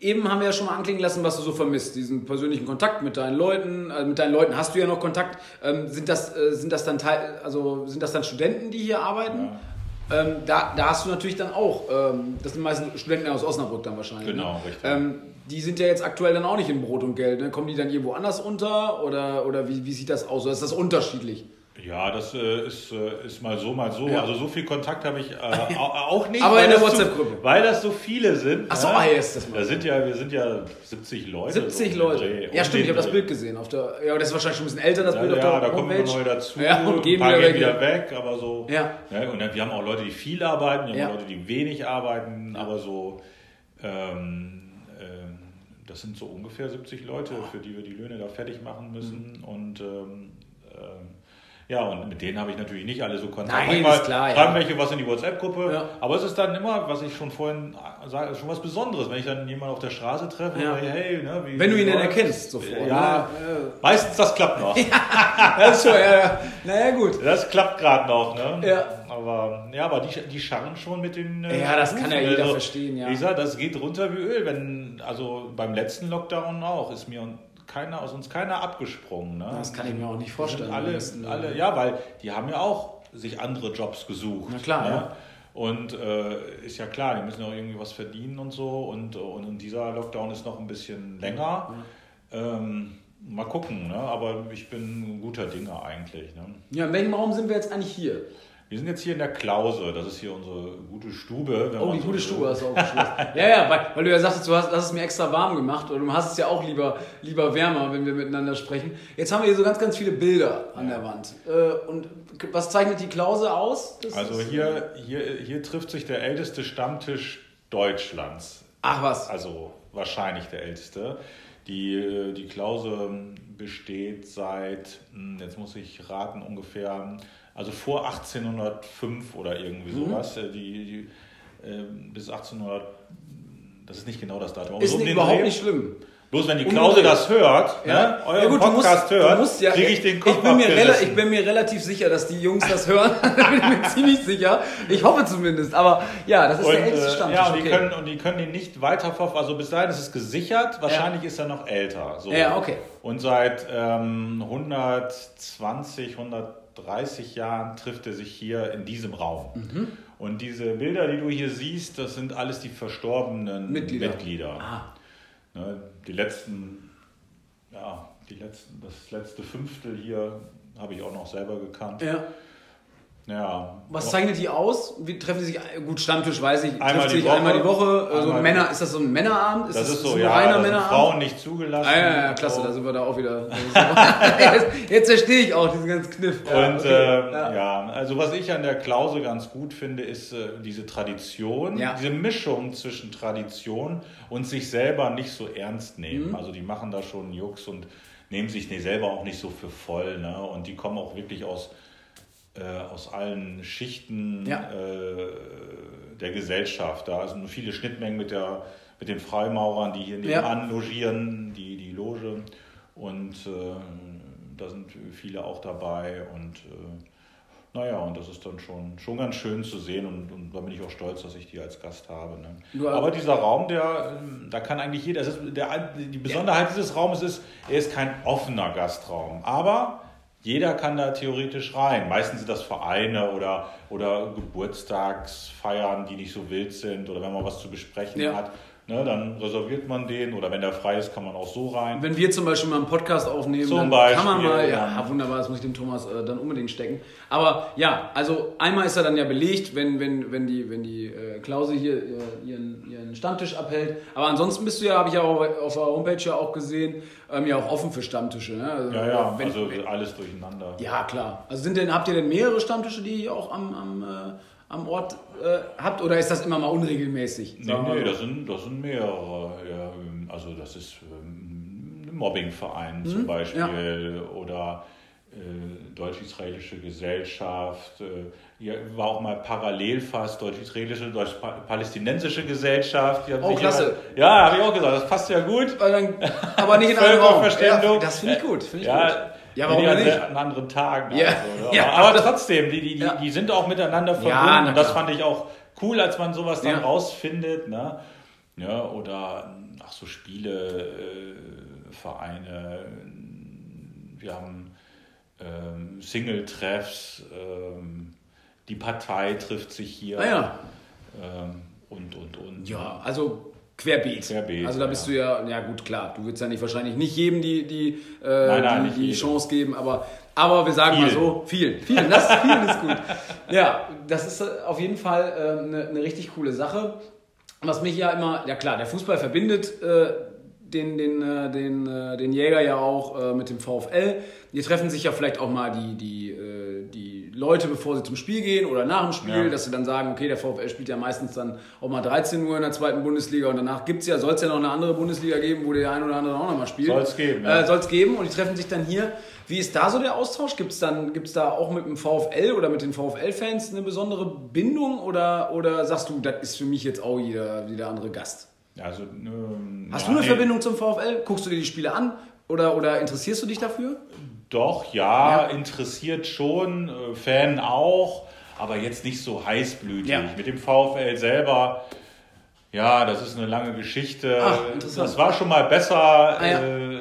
eben haben wir ja schon mal anklingen lassen, was du so vermisst. Diesen persönlichen Kontakt mit deinen Leuten. Also mit deinen Leuten hast du ja noch Kontakt. Ähm, sind, das, äh, sind, das dann Teil, also sind das dann Studenten, die hier arbeiten? Ähm, da, da hast du natürlich dann auch, ähm, das sind meistens Studenten aus Osnabrück dann wahrscheinlich. Genau, ne? richtig. Ähm, die sind ja jetzt aktuell dann auch nicht in Brot und Geld. Ne? Kommen die dann irgendwo anders unter oder, oder wie, wie sieht das aus? Oder ist das unterschiedlich? Ja, das äh, ist, äh, ist mal so, mal so. Ja. Also so viel Kontakt habe ich äh, au- auch nicht. Aber in der so- WhatsApp-Gruppe. Weil das so viele sind. Ach so, ne? ah, ja, ist das mal Da sind ja, wir sind ja 70 Leute. 70 so Leute. Ja, stimmt, ich habe das. Bild gesehen. Auf der, ja, das ist wahrscheinlich schon ein bisschen älter, das Ja, Bild auf ja, der da kommen immer neue dazu. Ja, und gehen ein paar wieder gehen weg. wieder weg, aber so. Ja. Ne? Und dann, wir haben auch Leute, die viel arbeiten, wir haben Ja. Leute, die wenig arbeiten, aber so. Ähm, ähm, das sind so ungefähr 70 Leute, für die wir die Löhne da fertig machen müssen. Mhm. Und ähm, ähm, ja, und mit denen habe ich natürlich nicht alle so Kontakt. Nein, Manchmal ist klar, ja. schreiben welche was in die WhatsApp-Gruppe, Ja. aber es ist dann immer, was ich schon vorhin sage, schon was Besonderes, wenn ich dann jemanden auf der Straße treffe Ja. und sage, hey, ne, wie Wenn du ihn denn erkennst sofort. Ja, Ne? meistens das klappt noch. Das ist schon, ja. Naja, gut. Das klappt gerade noch, ne? Ja. Aber, ja, aber die, die scharren schon mit den. äh, Ja, das kann ja jeder verstehen, ja. Wie gesagt, das geht runter wie Öl. Wenn, also beim letzten Lockdown auch, ist mir keiner, aus uns keiner abgesprungen. Ne? Das kann ich mir auch nicht vorstellen. alle, alle, ja, weil die haben ja auch sich andere Jobs gesucht. Na klar, ne? ja. Und äh, ist ja klar, die müssen auch irgendwie was verdienen und so. Und, und dieser Lockdown ist noch ein bisschen länger. Ähm, mal gucken, ne? aber ich bin guter Dinge eigentlich. Ne? Ja, in welchem Raum sind wir jetzt eigentlich hier? Wir sind jetzt hier in der Klause, das ist hier unsere gute Stube. Oh, die so gute. Stube hast du auch geschlossen. ja, ja, weil, weil du ja sagtest, du hast, hast es mir extra warm gemacht und du hast es ja auch lieber, lieber wärmer, wenn wir miteinander sprechen. Jetzt haben wir hier so ganz, ganz viele Bilder an der Wand. Äh, und was zeichnet die Klause aus? Das Also hier, hier, hier trifft sich der älteste Stammtisch Deutschlands. Ach was. Also wahrscheinlich der älteste. Die, äh, die Klause besteht seit, hm, jetzt muss ich raten, ungefähr, also vor 1805 oder irgendwie Mhm. sowas. Äh, Die, die, äh, bis 1800, das ist nicht genau das Datum. Ist so nicht, überhaupt Dreh. nicht schlimm. Bloß wenn die Klause den Dreh. das hört, Ja, ne, euren ja gut, du musst, Podcast du hört, musst ja, kriege ich den Kopf ich bin, mir ich bin mir relativ sicher, dass die Jungs das hören. da bin ich mir ziemlich sicher. Ich hoffe zumindest. Aber ja, das ist Und, der älteste äh, Stammtisch. ja, und die, okay. können, und die können den nicht weiter verfolgen. Also bis dahin ist es gesichert. Wahrscheinlich ist er noch älter. So. Ja, okay. Und seit ähm, 120, 130 Jahren trifft er sich hier in diesem Raum. Mhm. Und diese Bilder, die du hier siehst, das sind alles die verstorbenen Mitglieder. Mitglieder. Ah. Ne, die letzten, ja, die letzten, das letzte Fünftel hier habe ich auch noch selber gekannt. Ja. Ja. Was zeichnet die aus? Wie treffen sie sich? Gut, Stammtisch weiß ich. Einmal die sich Woche. einmal die Woche. Also Einmal- Männer, ist das so ein Männerabend? Das ist so, ein ja, reiner sind Männerabend? Frauen nicht zugelassen. Ah, ja, ja, klasse, So. da sind wir da auch wieder. jetzt, jetzt verstehe ich auch diesen ganzen Kniff. Ja, Und okay. äh, Ja. ja. also was ich an der Klause ganz gut finde, ist äh, diese Tradition, Ja. diese Mischung zwischen Tradition und sich selber nicht so ernst nehmen. Mhm. Also die machen da schon Jux und nehmen sich selber auch nicht so für voll. Ne? Und die kommen auch wirklich aus, äh, aus allen Schichten Ja. äh, der Gesellschaft. Da sind viele Schnittmengen mit, der, mit den Freimaurern, die hier Ja. nebenan logieren, die, die Loge. Und äh, da sind viele auch dabei und äh, naja, und das ist dann schon, schon ganz schön zu sehen und, und da bin ich auch stolz, dass ich die als Gast habe. Ne? Aber dieser Raum, der, da kann eigentlich jeder, ist, der, die Besonderheit ja. dieses Raumes ist, er ist kein offener Gastraum, aber jeder kann da theoretisch rein. Meistens sind das Vereine oder, oder Geburtstagsfeiern, die nicht so wild sind oder wenn man was zu besprechen ja. hat. Ne, dann reserviert man den oder wenn der frei ist, kann man auch so rein. Wenn wir zum Beispiel mal einen Podcast aufnehmen, zum dann Beispiel, kann man mal, ja, ja, wunderbar, das muss ich dem Thomas äh, dann unbedingt stecken. Aber ja, also einmal ist er dann ja belegt, wenn, wenn, wenn die, wenn die äh, Klause hier äh, ihren, ihren Stammtisch abhält. Aber ansonsten bist du ja, habe ich ja auch auf der Homepage ja auch gesehen, ähm, ja auch offen für Stammtische. Ne? Also, ja, ja, wenn, also alles durcheinander. Ja, klar. Also sind denn, habt ihr denn mehrere Stammtische, die auch am, am äh, am Ort äh, habt oder ist das immer mal unregelmäßig? Nee, nee, das sind, das sind mehrere. Ja, also das ist ähm, ein Mobbingverein mhm, zum Beispiel ja. oder äh, deutsch-israelische Gesellschaft. Äh, hier war auch mal parallel fast deutsch-israelische, deutsch-palästinensische Gesellschaft. oh, klasse. ja, habe ich auch gesagt, das passt ja gut. aber nicht in einem Raum. Ja, das finde ich gut. Find ich ja, gut. Ja, warum ja, nicht? An anderen Tagen. Ja. Also, ja. Aber trotzdem, die, die, die, die sind auch miteinander verbunden. Ja, und das fand ich auch cool, als man sowas dann rausfindet. Ne? Ja, oder ach so Spiele, äh, Vereine. Wir haben ähm, Single-Treffs. Ähm, die Partei trifft sich hier. Ah, ja. Ähm, und, und, und. Ja, also Querbeet. Querbeet. Also da bist ja. du ja, ja gut, klar, du würdest ja nicht wahrscheinlich nicht jedem die, die, äh, nein, nein, die, die Chance geben, aber, aber wir sagen viel. mal so, viel, viel, das viel ist gut. Ja, das ist äh, auf jeden Fall äh, eine, eine richtig coole Sache. Was mich ja immer, ja klar, der Fußball verbindet äh, den, den, äh, den, äh, den Jäger ja auch mit dem VfL. Hier treffen sich ja vielleicht auch mal die, die Leute, bevor sie zum Spiel gehen oder nach dem Spiel, ja. dass sie dann sagen, okay, der VfL spielt ja meistens dann auch mal 13 Uhr in der zweiten Bundesliga und danach gibt's ja, soll es ja noch eine andere Bundesliga geben, wo der ein oder andere auch noch mal spielt. Soll es geben. Ja. Äh, soll es geben und die treffen sich dann hier. Wie ist da so der Austausch? Gibt es dann gibt's da auch mit dem VfL oder mit den VfL-Fans eine besondere Bindung oder, oder sagst du, das ist für mich jetzt auch jeder, jeder andere Gast? Also, ähm, Hast du eine nee. Verbindung zum VfL? Guckst du dir die Spiele an oder, oder interessierst du dich dafür? Doch, ja, ja. interessiert schon, äh, Fan auch, aber jetzt nicht so heißblütig. Ja. Mit dem VfL selber, ja, das ist eine lange Geschichte. Ach, das war schon mal besser. Ah, ja. äh,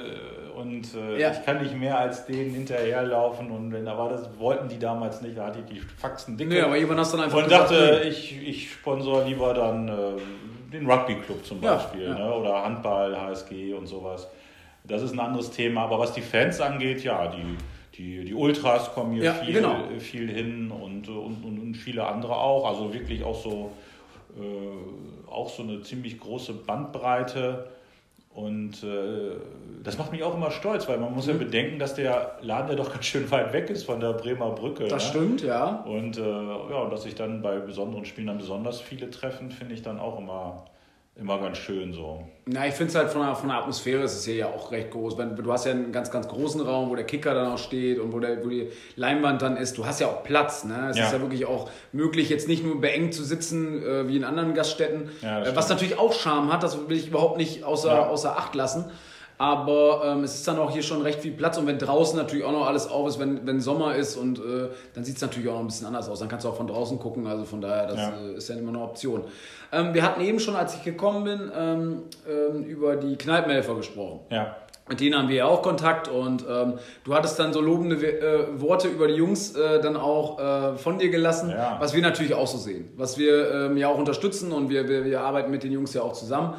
und äh, ja. ich kann nicht mehr als denen hinterherlaufen und wenn aber das wollten die damals nicht, da hatte ich die Faxen dicke. Nee, aber jemand hast dann einfach und gesagt, dachte, ich, ich sponsor lieber dann äh, den Rugby Club zum Beispiel ja, Ne? oder Handball, HSG und sowas. Das ist ein anderes Thema. Aber was die Fans angeht, ja, die, die, die Ultras kommen hier ja, viel, genau. viel hin und, und, und, viele andere auch. Also wirklich auch so, äh, auch so eine ziemlich große Bandbreite. Und äh, das macht mich auch immer stolz, weil man muss mhm. ja bedenken, dass der Laden ja doch ganz schön weit weg ist von der Bremer Brücke. Das ne? stimmt, ja. Und äh, ja, und dass sich dann bei besonderen Spielen dann besonders viele treffen, finde ich dann auch immer immer ganz schön so. Na, ich finde es halt von der, von der Atmosphäre ist es hier ja auch recht groß. Wenn, du hast ja einen ganz, ganz großen Raum, wo der Kicker dann auch steht und wo, der, wo die Leinwand dann ist. Du hast ja auch Platz. Ne? Es ja. ist ja wirklich auch möglich, jetzt nicht nur beengt zu sitzen äh, wie in anderen Gaststätten. Ja, äh, was natürlich auch Charme hat, das will ich überhaupt nicht außer, ja. außer Acht lassen. Aber ähm, es ist dann auch hier schon recht viel Platz und wenn draußen natürlich auch noch alles auf ist, wenn, wenn Sommer ist und äh, dann sieht es natürlich auch noch ein bisschen anders aus. Dann kannst du auch von draußen gucken, also von daher, das ja. Äh, ist ja immer eine Option. Ähm, wir hatten eben schon, als ich gekommen bin, ähm, ähm, über die Kneipenhelfer gesprochen. Ja. Mit denen haben wir ja auch Kontakt und ähm, du hattest dann so lobende äh, Worte über die Jungs äh, dann auch äh, von dir gelassen, ja. was wir natürlich auch so sehen, was wir ähm, ja auch unterstützen und wir, wir, wir arbeiten mit den Jungs ja auch zusammen.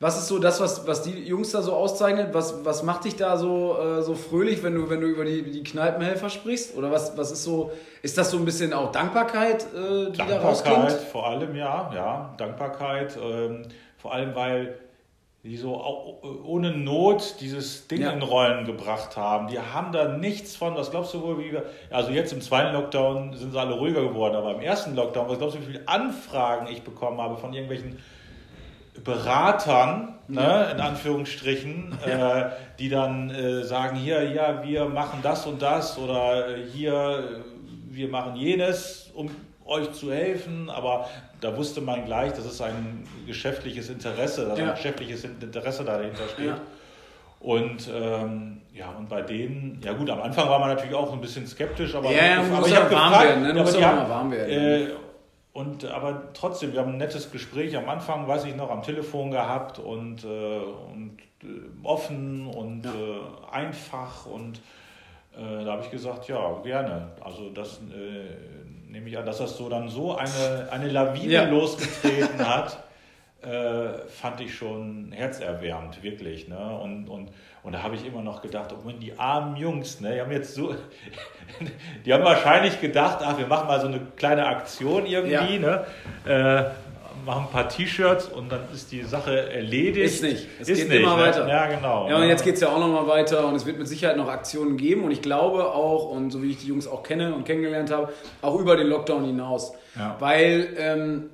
Was ist so das, was, was die Jungs da so auszeichnet? Was, was macht dich da so, äh, so fröhlich, wenn du, wenn du über die, die Kneipenhelfer sprichst? Oder was, was ist so, ist das so ein bisschen auch Dankbarkeit, äh, die da rauskommt? Dankbarkeit, vor allem, ja, ja, Dankbarkeit. Ähm, vor allem, weil die so auch ohne Not dieses Ding ja. in Rollen gebracht haben. Die haben da nichts von, was glaubst du wohl, wie wir, also jetzt im zweiten Lockdown sind sie alle ruhiger geworden, aber im ersten Lockdown, was glaubst du, wie viele Anfragen ich bekommen habe von irgendwelchen Beratern, ne, in Anführungsstrichen, ja. äh, die dann äh, sagen, hier, ja, wir machen das und das oder äh, hier, wir machen jenes, um euch zu helfen, aber da wusste man gleich, dass es ein geschäftliches Interesse, dass ja. ein geschäftliches Interesse dahinter steht. Ja. Und ähm, ja, und bei denen, ja gut, am Anfang war man natürlich auch ein bisschen skeptisch, aber, Ja, ja, aber ich ja habe warm gefragt, werden, ne? aber die auch haben, warm werden. Äh, und aber trotzdem, wir haben ein nettes Gespräch am Anfang, weiß ich noch, am Telefon gehabt und, äh, und äh, offen und Ja. äh, einfach und äh, da habe ich gesagt, ja, gerne. Also das äh, nehme ich an, dass das so dann so eine, eine Lawine Ja. losgetreten hat, äh, fand ich schon herzerwärmend, wirklich. Ne? Und, und, und da habe ich immer noch gedacht, oh Mann, die armen Jungs, ne? die haben jetzt so, die haben wahrscheinlich gedacht, ach, wir machen mal so eine kleine Aktion irgendwie, ne? Äh, machen ein paar T-Shirts und dann ist die Sache erledigt. Ist nicht. Es ist geht nicht, immer ne? weiter. Ja, genau. Ja, und ne? jetzt geht es ja auch nochmal weiter und es wird mit Sicherheit noch Aktionen geben und ich glaube auch, und so wie ich die Jungs auch kenne und kennengelernt habe, auch über den Lockdown hinaus. Ja. Weil ähm,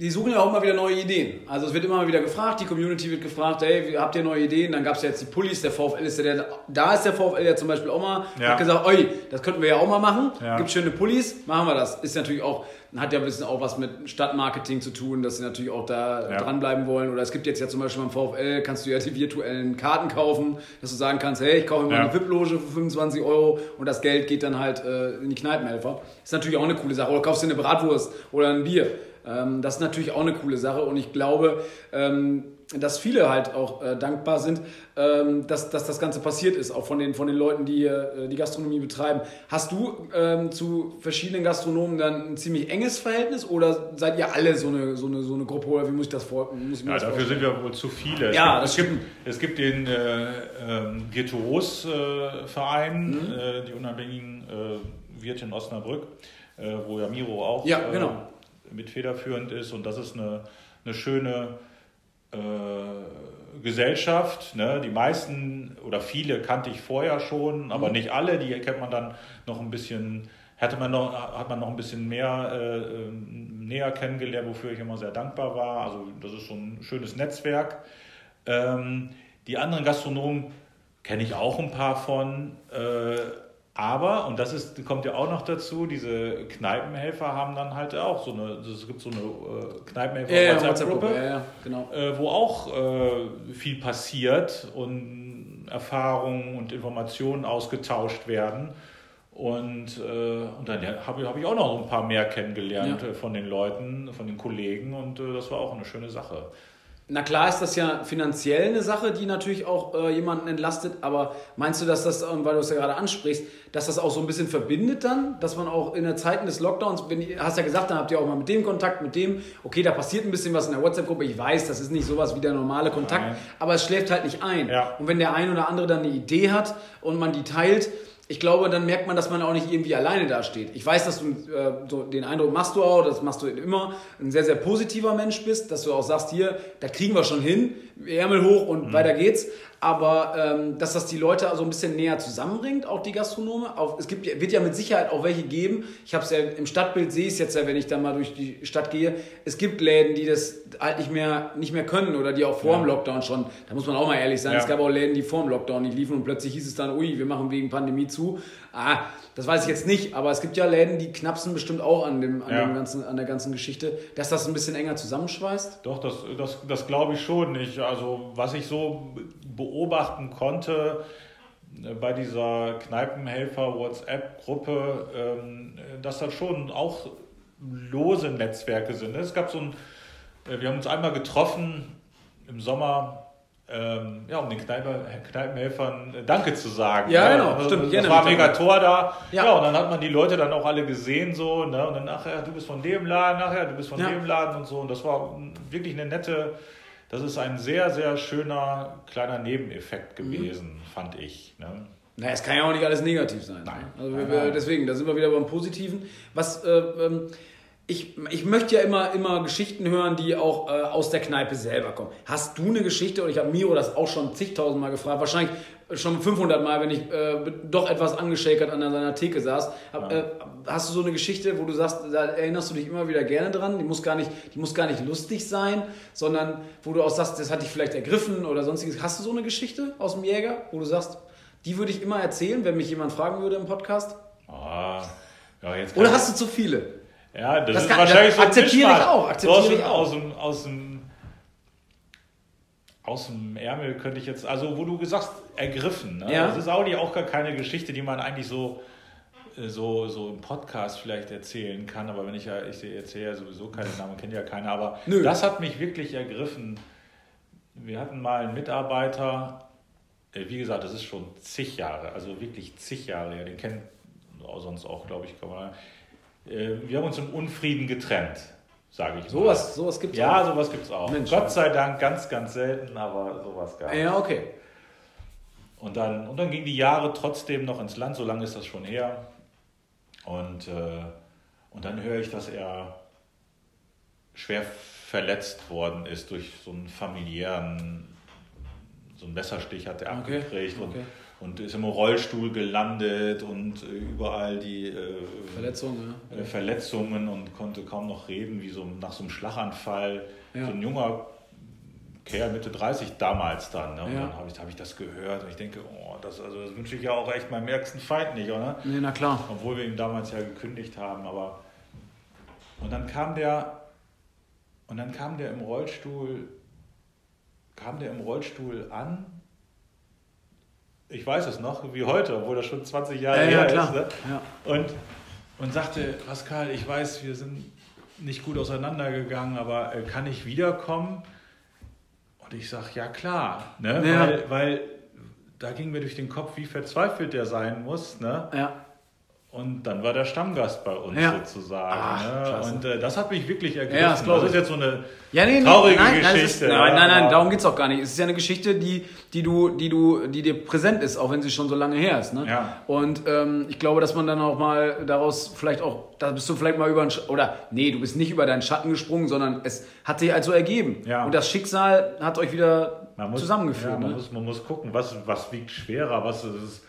die suchen ja auch immer wieder neue Ideen. Also es wird immer mal wieder gefragt, die Community wird gefragt, hey, habt ihr neue Ideen? Dann gab es ja jetzt die Pullis, der VfL ist ja der, da ist der VfL ja zum Beispiel auch mal, Ja. hat gesagt, oi, das könnten wir ja auch mal machen. Ja. Gibt schöne Pullis, machen wir das. Ist natürlich auch, hat ja ein bisschen auch was mit Stadtmarketing zu tun, dass sie natürlich auch da Ja. dranbleiben wollen. Oder es gibt jetzt ja zum Beispiel beim VfL, kannst du ja die virtuellen Karten kaufen, dass du sagen kannst, hey, ich kaufe mir Ja. eine VIP-Loge für 25 Euro und das Geld geht dann halt äh, in die Kneipenhelfer. Ist natürlich auch eine coole Sache. Oder kaufst dir eine Bratwurst oder ein Bier. Ähm, das ist natürlich auch eine coole Sache und ich glaube, ähm, dass viele halt auch äh, dankbar sind, ähm, dass, dass das Ganze passiert ist, auch von den, von den Leuten, die äh, die Gastronomie betreiben. Hast du ähm, zu verschiedenen Gastronomen dann ein ziemlich enges Verhältnis oder seid ihr alle so eine, so eine, so eine Gruppe oder wie muss ich das, vor, muss ich mir Ja, das dafür vorstellen? sind wir wohl zu viele. Ja, es, das gibt, es, gibt, es gibt den äh, ähm, Virtuos-Verein, Mhm. äh, die unabhängigen äh, Wirt in Osnabrück, äh, wo ja Miro auch Ja, genau. Äh, mit federführend ist. Und das ist eine, eine schöne äh, Gesellschaft. Ne? Die meisten oder viele kannte ich vorher schon, aber Mhm. nicht alle. Die kennt man dann noch ein bisschen, hatte man noch, hat man noch ein bisschen mehr äh, ähm, näher kennengelernt, wofür ich immer sehr dankbar war. Also das ist so ein schönes Netzwerk. Ähm, die anderen Gastronomen kenne ich auch ein paar von. Äh, aber, und das ist, kommt ja auch noch dazu, diese Kneipenhelfer haben dann halt auch so eine, es gibt so eine äh, Kneipenhelfer ja, ja, ja, genau. äh, wo auch äh, viel passiert und Erfahrungen und Informationen ausgetauscht werden. Und, äh, und dann habe ich, hab ich auch noch ein paar mehr kennengelernt von den Leuten, von den Kollegen und das war auch eine schöne Sache. Na klar ist das ja finanziell eine Sache, die natürlich auch äh, jemanden entlastet, aber meinst du, dass das, ähm, weil du es ja gerade ansprichst, dass das auch so ein bisschen verbindet dann, dass man auch in der Zeiten des Lockdowns, wenn hast ja gesagt, dann habt ihr auch mal mit dem Kontakt, mit dem, okay, da passiert ein bisschen was in der WhatsApp-Gruppe, ich weiß, das ist nicht sowas wie der normale Kontakt, Nein. aber es schläft halt nicht ein. Ja. Und wenn der ein oder andere dann eine Idee hat und man die teilt, ich glaube, dann merkt man, dass man auch nicht irgendwie alleine dasteht. Ich weiß, dass du äh, so den Eindruck machst du auch, das machst du immer, ein sehr, sehr positiver Mensch bist, dass du auch sagst, hier, da kriegen wir schon hin, Ärmel hoch und weiter geht's. Aber ähm, dass das die Leute so ein bisschen näher zusammenbringt, auch die Gastronome. Auch, es gibt, ja- wird ja mit Sicherheit auch welche geben. Ich habe es ja im Stadtbild, sehe ich es jetzt ja, wenn ich da mal durch die Stadt gehe. Es gibt Läden, die das halt nicht mehr, nicht mehr können oder die auch vor dem Lockdown schon, da muss man auch mal ehrlich sein, Ja. es gab auch Läden, die vor dem Lockdown nicht liefen und plötzlich hieß es dann, ui, wir machen wegen Pandemie zu. Ah, das weiß ich jetzt nicht, aber es gibt ja Läden, die knapsen bestimmt auch an, dem, an, Ja. dem ganzen, an der ganzen Geschichte, dass das ein bisschen enger zusammenschweißt. Doch, das, das, das glaube ich schon nicht. Also was ich so beobachten konnte äh, bei dieser Kneipenhelfer-WhatsApp-Gruppe, ähm, dass das schon auch lose Netzwerke sind. Es gab so ein, äh, wir haben uns einmal getroffen im Sommer, ähm, ja, um den Kneipe, Kneipenhelfern äh, Danke zu sagen. Ja, ne? genau, Also, stimmt, Das war mega. Tor da. Ja. Ja. und dann hat man die Leute dann auch alle gesehen so, ne? Und dann nachher, du bist von dem Laden, nachher, du bist von Ja. dem Laden und so. Und das war wirklich eine nette, das ist ein sehr, sehr schöner kleiner Nebeneffekt Mhm. gewesen, fand ich. Ne? Naja, es kann ja auch nicht alles negativ sein. Nein. ne? Also Nein, wir, nein. deswegen, da sind wir wieder beim Positiven. Was, äh, ähm, ich, ich möchte ja immer, immer Geschichten hören, die auch äh, aus der Kneipe selber kommen. Hast du eine Geschichte, und ich habe Miro das auch schon zigtausend Mal gefragt, wahrscheinlich schon 500 Mal, wenn ich äh, doch etwas angeschäkert an seiner Theke saß. Hab, äh, hast du so eine Geschichte, wo du sagst, da erinnerst du dich immer wieder gerne dran? Die muss gar nicht, die muss gar nicht lustig sein, sondern wo du auch sagst, das hat dich vielleicht ergriffen oder sonstiges. Hast du so eine Geschichte aus dem Jäger, wo du sagst, die würde ich immer erzählen, wenn mich jemand fragen würde im Podcast? Ah, ja, jetzt Oder hast du zu viele? Ja, das, Das ist kann- wahrscheinlich das so akzeptiere ich auch, akzeptiere So aus, ich dem- auch. Aus dem, aus dem aus dem Ärmel könnte ich jetzt, also wo du gesagt ergriffen. Ne? Ja. Das ist Audi auch gar keine Geschichte, die man eigentlich so, äh, so, so im Podcast vielleicht erzählen kann. Aber wenn ich ja, ich erzähle ja sowieso keine Namen, kennt ja keiner. Aber Nö. das hat mich wirklich ergriffen. Wir hatten mal einen Mitarbeiter, äh, wie gesagt, das ist schon zig Jahre, also wirklich zig Jahre her, den kennt sonst auch, glaube ich, kann man. Äh, Wir haben uns im Unfrieden getrennt, sage ich mal. Sowas, sowas gibt es Ja, sowas gibt es auch. Mensch. Gott sei Dank ganz, ganz selten, aber sowas gab es. Ja, okay. Und dann, und dann gingen die Jahre trotzdem noch ins Land, so lange ist das schon her. Und, äh, und dann höre ich, dass er schwer verletzt worden ist durch so einen familiären, so einen Messerstich hat er Okay, abgekriegt okay. und ist im Rollstuhl gelandet und äh, überall die äh, Verletzung, ja. äh, Verletzungen und konnte kaum noch reden, wie so nach so einem Schlaganfall. Ja. So ein junger Kerl, Mitte 30 damals dann. Ne? Und Ja. dann habe ich, hab ich das gehört und ich denke, oh, das, also das wünsche ich ja auch echt meinem ärgsten Feind nicht, oder? Nee, na klar. Obwohl wir ihn damals ja gekündigt haben, aber. Und dann kam der. Und dann kam der im Rollstuhl. Kam der im Rollstuhl an. Ich weiß es noch, wie heute, obwohl das schon 20 Jahre Ja, ja, her klar. ist. Ne? Ja. Und, und sagte, Pascal, ich weiß, wir sind nicht gut auseinandergegangen, aber äh, kann ich wiederkommen? Und ich sage, ja klar, ne? Ja. Weil, weil da ging mir durch den Kopf, wie verzweifelt der sein muss. Ne? ja. Und dann war der Stammgast bei uns Ja. sozusagen. Ach, ne? Und äh, das hat mich wirklich ergriffen. Ja, das glaub ist jetzt so eine Ja, nee, traurige nein, nein, es Geschichte. Ist, nein, nein, nein, darum geht es auch gar nicht. Es ist ja eine Geschichte, die, die, du, die, du, die dir präsent ist, auch wenn sie schon so lange her ist. Ne? Ja. Und ähm, ich glaube, dass man dann auch mal daraus vielleicht auch, da bist du vielleicht mal über oder nee, du bist nicht über deinen Schatten gesprungen, sondern es hat sich halt so ergeben. Ja. Und das Schicksal hat euch wieder Man muss, zusammengeführt. Ja, man, ne? muss, man muss gucken, was, was wiegt schwerer, was ist,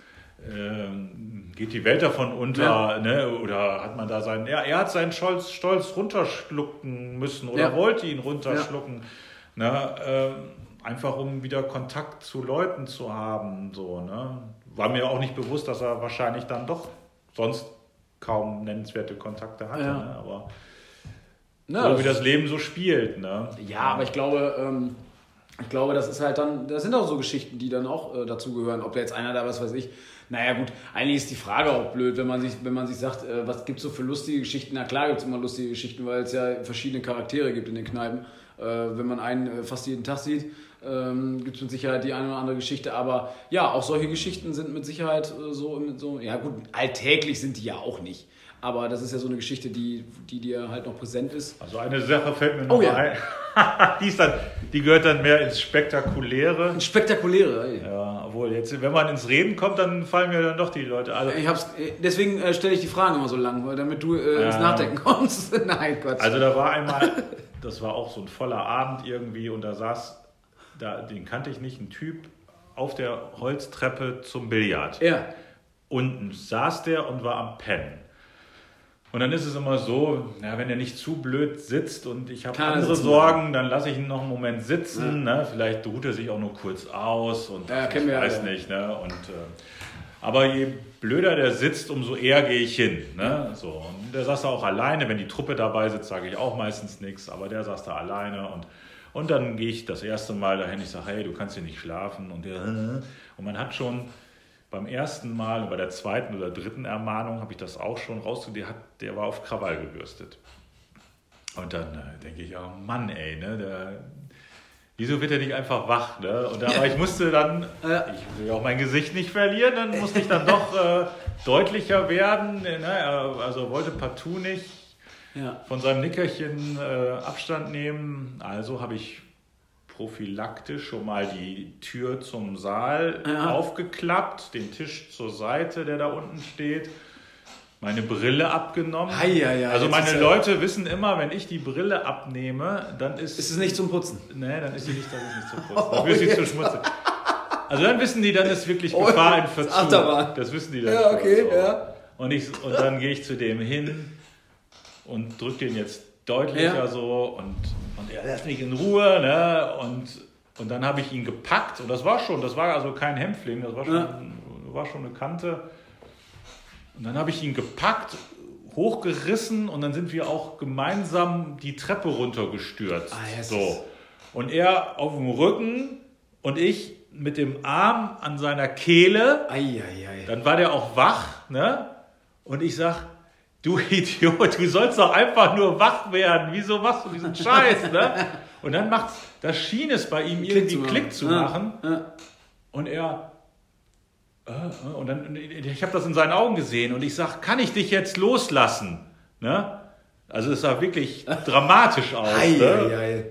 ähm, geht die Welt davon unter, Ja. ne? oder hat man da seinen, ja, er hat seinen Stolz, Stolz runterschlucken müssen oder Ja. wollte ihn runterschlucken, ne? ähm, einfach um wieder Kontakt zu Leuten zu haben, so, ne? war mir auch nicht bewusst, dass er wahrscheinlich dann doch sonst kaum nennenswerte Kontakte hatte, ne? aber Ne, so wie das Leben so spielt. Ne? Ja, aber ich glaube, ähm, ich glaube, das ist halt dann, das sind auch so Geschichten, die dann auch äh, dazugehören. Ob da jetzt einer da, was weiß ich. Naja, gut, eigentlich ist die Frage auch blöd, wenn man sich, wenn man sich sagt, äh, was gibt es so für lustige Geschichten? Na klar gibt es immer lustige Geschichten, weil es ja verschiedene Charaktere gibt in den Kneipen. Äh, wenn man einen äh, fast jeden Tag sieht, ähm, gibt es mit Sicherheit die eine oder andere Geschichte. Aber ja, auch solche Geschichten sind mit Sicherheit äh, so, so, ja gut, alltäglich sind die ja auch nicht. Aber das ist ja so eine Geschichte, die, die dir halt noch präsent ist. Also eine Sache fällt mir noch Oh ja. ein. die, ist dann, die gehört dann mehr ins Spektakuläre. Ein spektakuläre. ey. Ja, obwohl jetzt, wenn man ins Reden kommt, dann fallen mir dann doch die Leute alle. Ich hab's, äh, deswegen äh, stelle ich die Fragen immer so lang, weil damit du äh, ins Ja. Nachdenken kommst. Nein, Gott. Also da war einmal, das war auch so ein voller Abend irgendwie und da saß, da, den kannte ich nicht, ein Typ auf der Holztreppe zum Billard. ja. Unten saß der und war am Pennen. Und dann ist es immer so, ja, wenn er nicht zu blöd sitzt und ich habe er andere Sorgen, dann lasse ich ihn noch einen Moment sitzen. Ne? Vielleicht ruht er sich auch nur kurz aus und Ja, ich weiß alle. nicht. Ne? Und, äh, aber je blöder der sitzt, umso eher gehe ich hin. Ne? So, und der saß da auch alleine. Wenn die Truppe dabei sitzt, sage ich auch meistens nichts. Aber der saß da alleine und, und dann gehe ich das erste Mal dahin. Ich sage, hey, du kannst hier nicht schlafen. Und, der, und man hat schon beim ersten Mal, bei der zweiten oder dritten Ermahnung habe ich das auch schon rausgekriegt, der, war auf Krawall gebürstet. Und dann äh, denke ich, oh Mann, ey, ne, der, wieso wird er nicht einfach wach? Ne? Und aber ich musste dann, ich will ja auch mein Gesicht nicht verlieren, dann musste ich dann doch äh, deutlicher werden. Ne? Er- Also wollte partout nicht ja. von seinem Nickerchen äh, Abstand nehmen. Also habe ich prophylaktisch schon mal die Tür zum Saal Ja. aufgeklappt, den Tisch zur Seite, der da unten steht, meine Brille abgenommen. Hei, hei, also meine ja- Leute wissen immer, wenn ich die Brille abnehme, dann ist, Ist es nicht zum Putzen? nee, dann ist sie nicht, dann ist nicht zu putzen, dann wird sie zu schmutzig. Also dann wissen die, dann ist wirklich Oh, Gefahr in Verzug. Achterbahn. Das wissen die dann Ja, okay, ja. Und, ich, und dann gehe ich zu dem hin und drücke den jetzt deutlicher Ja. so und, und er lässt mich in Ruhe. Ne? Und, und dann habe ich ihn gepackt und das war schon, das war also kein Hämpfling, das war schon, Ja. war schon eine Kante. Und dann habe ich ihn gepackt, hochgerissen und dann sind wir auch gemeinsam die Treppe runtergestürzt. Ah, yes. so. Und er auf dem Rücken und ich mit dem Arm an seiner Kehle. Ei, ei, ei. Dann war der auch wach, ne? Und ich sag, du Idiot, du sollst doch einfach nur wach werden. Wieso machst du diesen Scheiß, ne? Und dann macht, das schien es bei ihm irgendwie zu machen. Klick zu machen. ja. Und er, äh, äh, und dann, ich habe das in seinen Augen gesehen und ich sag, kann ich dich jetzt loslassen? Ne? Also es sah wirklich dramatisch aus. Ei, ne? ei, ei.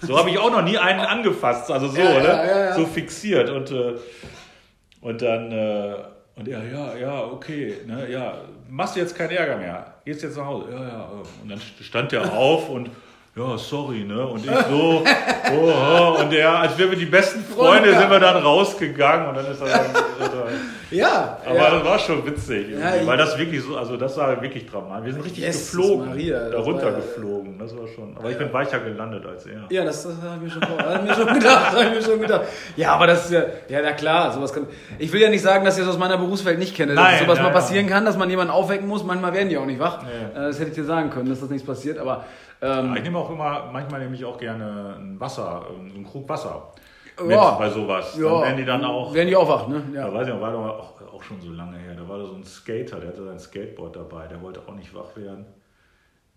So habe ich auch noch nie einen angefasst, also so, Ja, ne? so fixiert und äh, und dann äh, und er ja ja okay, ne, ja machst du jetzt keinen Ärger mehr, gehst jetzt nach Hause, ja ja äh. und dann stand er auf und ja sorry ne und ich so oh, und er als wären wir die besten Freunde sind wir dann rausgegangen und dann ist er dann, äh, Ja, aber ja. das war schon witzig, Ja, weil das wirklich so, also das war wirklich dramatisch. Wir sind richtig Jesus geflogen, Maria, das da war- runtergeflogen, das war schon. Aber ich bin weicher gelandet als er. Ja, das, das habe ich mir schon, vor- hab ich mir schon gedacht, habe ich mir schon gedacht. Ja, aber das ist ja, ja, na klar, sowas kann. Ich will ja nicht sagen, dass ich das aus meiner Berufswelt nicht kenne, dass Nein, sowas ja, mal ja. passieren kann, dass man jemanden aufwecken muss. Manchmal werden die auch nicht wach. Ja. Äh, Das hätte ich dir sagen können, dass das nichts passiert, aber ähm, Ich nehme auch immer, manchmal nehme ich auch gerne ein Wasser, einen Krug Wasser mit Ja. bei sowas. ja, Dann werden die dann auch, werden die auch wach, ne? da Ja. weiß ich noch, war doch auch, auch schon so lange her, da war da so ein Skater, der hatte sein Skateboard dabei, der wollte auch nicht wach werden.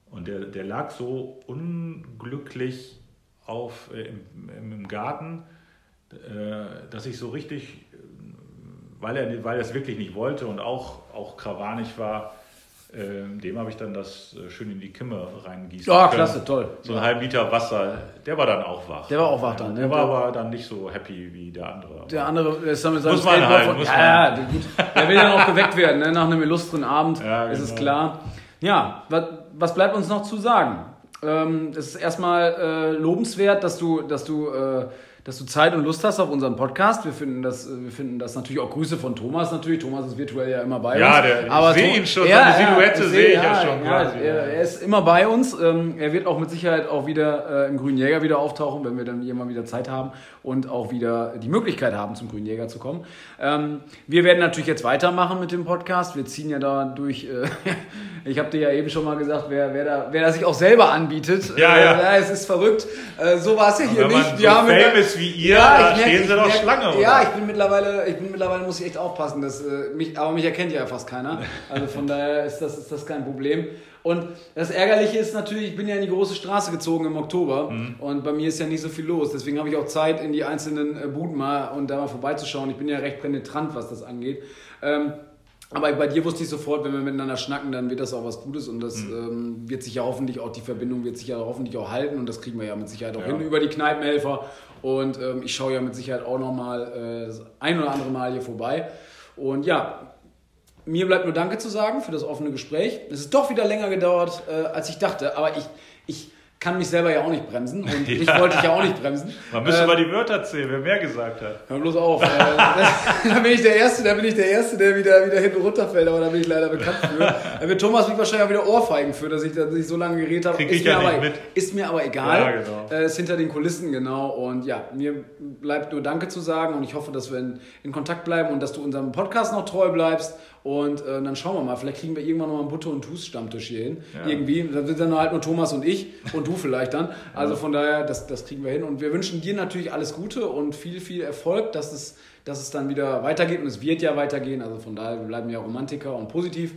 Und der, der lag so unglücklich auf, äh, im, im, Garten, äh, dass ich so richtig, äh, weil er, weil er es wirklich nicht wollte und auch, auch krawanig war, dem habe ich dann das äh, schön in die Kimme reingießen Ja, können. klasse, toll. So einen halben Liter Wasser, der war dann auch wach. Der war auch wach dann, Der ne? war aber dann nicht so happy wie der andere. Der andere der ist dann mit seinem Muss man halt, von, muss ja, ja, der- gut. Der will ja noch geweckt werden, ne? nach einem illustren Abend, Ja, ist es genau. klar. Ja, was, was bleibt uns noch zu sagen? Ähm, es ist erstmal äh, lobenswert, dass du, dass du, äh, dass du Zeit und Lust hast auf unseren Podcast. Wir finden das, äh, wir finden das natürlich auch Grüße von Thomas natürlich. Thomas ist virtuell ja immer bei Ja, uns. der- ich Aber sehe To- ihn schon, seine Silhouette sehe ich ja schon quasi. Er, er ist immer bei uns. Ähm, er wird auch mit Sicherheit auch wieder äh, im Grünen Jäger wieder auftauchen, wenn wir dann irgendwann wieder Zeit haben und auch wieder die Möglichkeit haben, zum Grünen Jäger zu kommen. Ähm, wir werden natürlich jetzt weitermachen mit dem Podcast. Wir ziehen ja da durch. Äh, ich habe dir ja eben schon mal gesagt, wer, wer, da, wer da sich auch selber anbietet. Ja, äh, ja. es ist verrückt. So war es ja hier nicht. so famous wie ihr, da ich merk- stehen sie doch Schlange, oder? Ja, ich bin mittlerweile, ich bin mittlerweile muss ich echt aufpassen, dass, äh, mich, aber mich erkennt ja fast keiner. Also von daher ist das, ist das kein Problem. Und das Ärgerliche ist natürlich, ich bin ja in die große Straße gezogen im Oktober Mhm. und bei mir ist ja nicht so viel los. Deswegen habe ich auch Zeit, in die einzelnen äh, Buden mal und da mal vorbeizuschauen. Ich bin ja recht penetrant, was das angeht. Ähm, aber bei dir wusste ich sofort, wenn wir miteinander schnacken, dann wird das auch was Gutes und das Mhm. ähm, wird sich ja hoffentlich auch, die Verbindung wird sich ja hoffentlich auch halten und das kriegen wir ja mit Sicherheit auch Ja. hin über die Kneipenhelfer. Und ähm, ich schaue ja mit Sicherheit auch nochmal äh, das ein oder andere Mal hier vorbei. Und ja, mir bleibt nur Danke zu sagen für das offene Gespräch. Es ist doch wieder länger gedauert, äh, als ich dachte, aber ich, ich kann mich selber ja auch nicht bremsen und ich wollte ich ja auch nicht bremsen. Man müsste Ähm, mal die Wörter zählen, wer mehr gesagt hat. Hör bloß auf. Äh, da bin ich der Erste, da bin ich der Erste, der wieder, wieder hinten runterfällt, aber da bin ich leider bekannt für. Da wird Thomas mich wahrscheinlich auch wieder ohrfeigen für, dass ich, dass ich so lange geredet habe. Krieg ist ich ja mir nicht aber, mit. Ist mir aber egal. Ja, genau. Äh, ist hinter den Kulissen, genau. Und ja, mir bleibt nur Danke zu sagen und ich hoffe, dass wir in, in Kontakt bleiben und dass du unserem Podcast noch treu bleibst. Und äh, dann schauen wir mal, vielleicht kriegen wir irgendwann noch mal einen Butter- und Tus-Stammtisch hier hin. Ja. Irgendwie. Dann sind dann halt nur Thomas und ich und du vielleicht dann. Also von daher, das, das kriegen wir hin. Und wir wünschen dir natürlich alles Gute und viel, viel Erfolg, dass es, dass es dann wieder weitergeht. Und es wird ja weitergehen. Also von daher, wir bleiben ja Romantiker und positiv.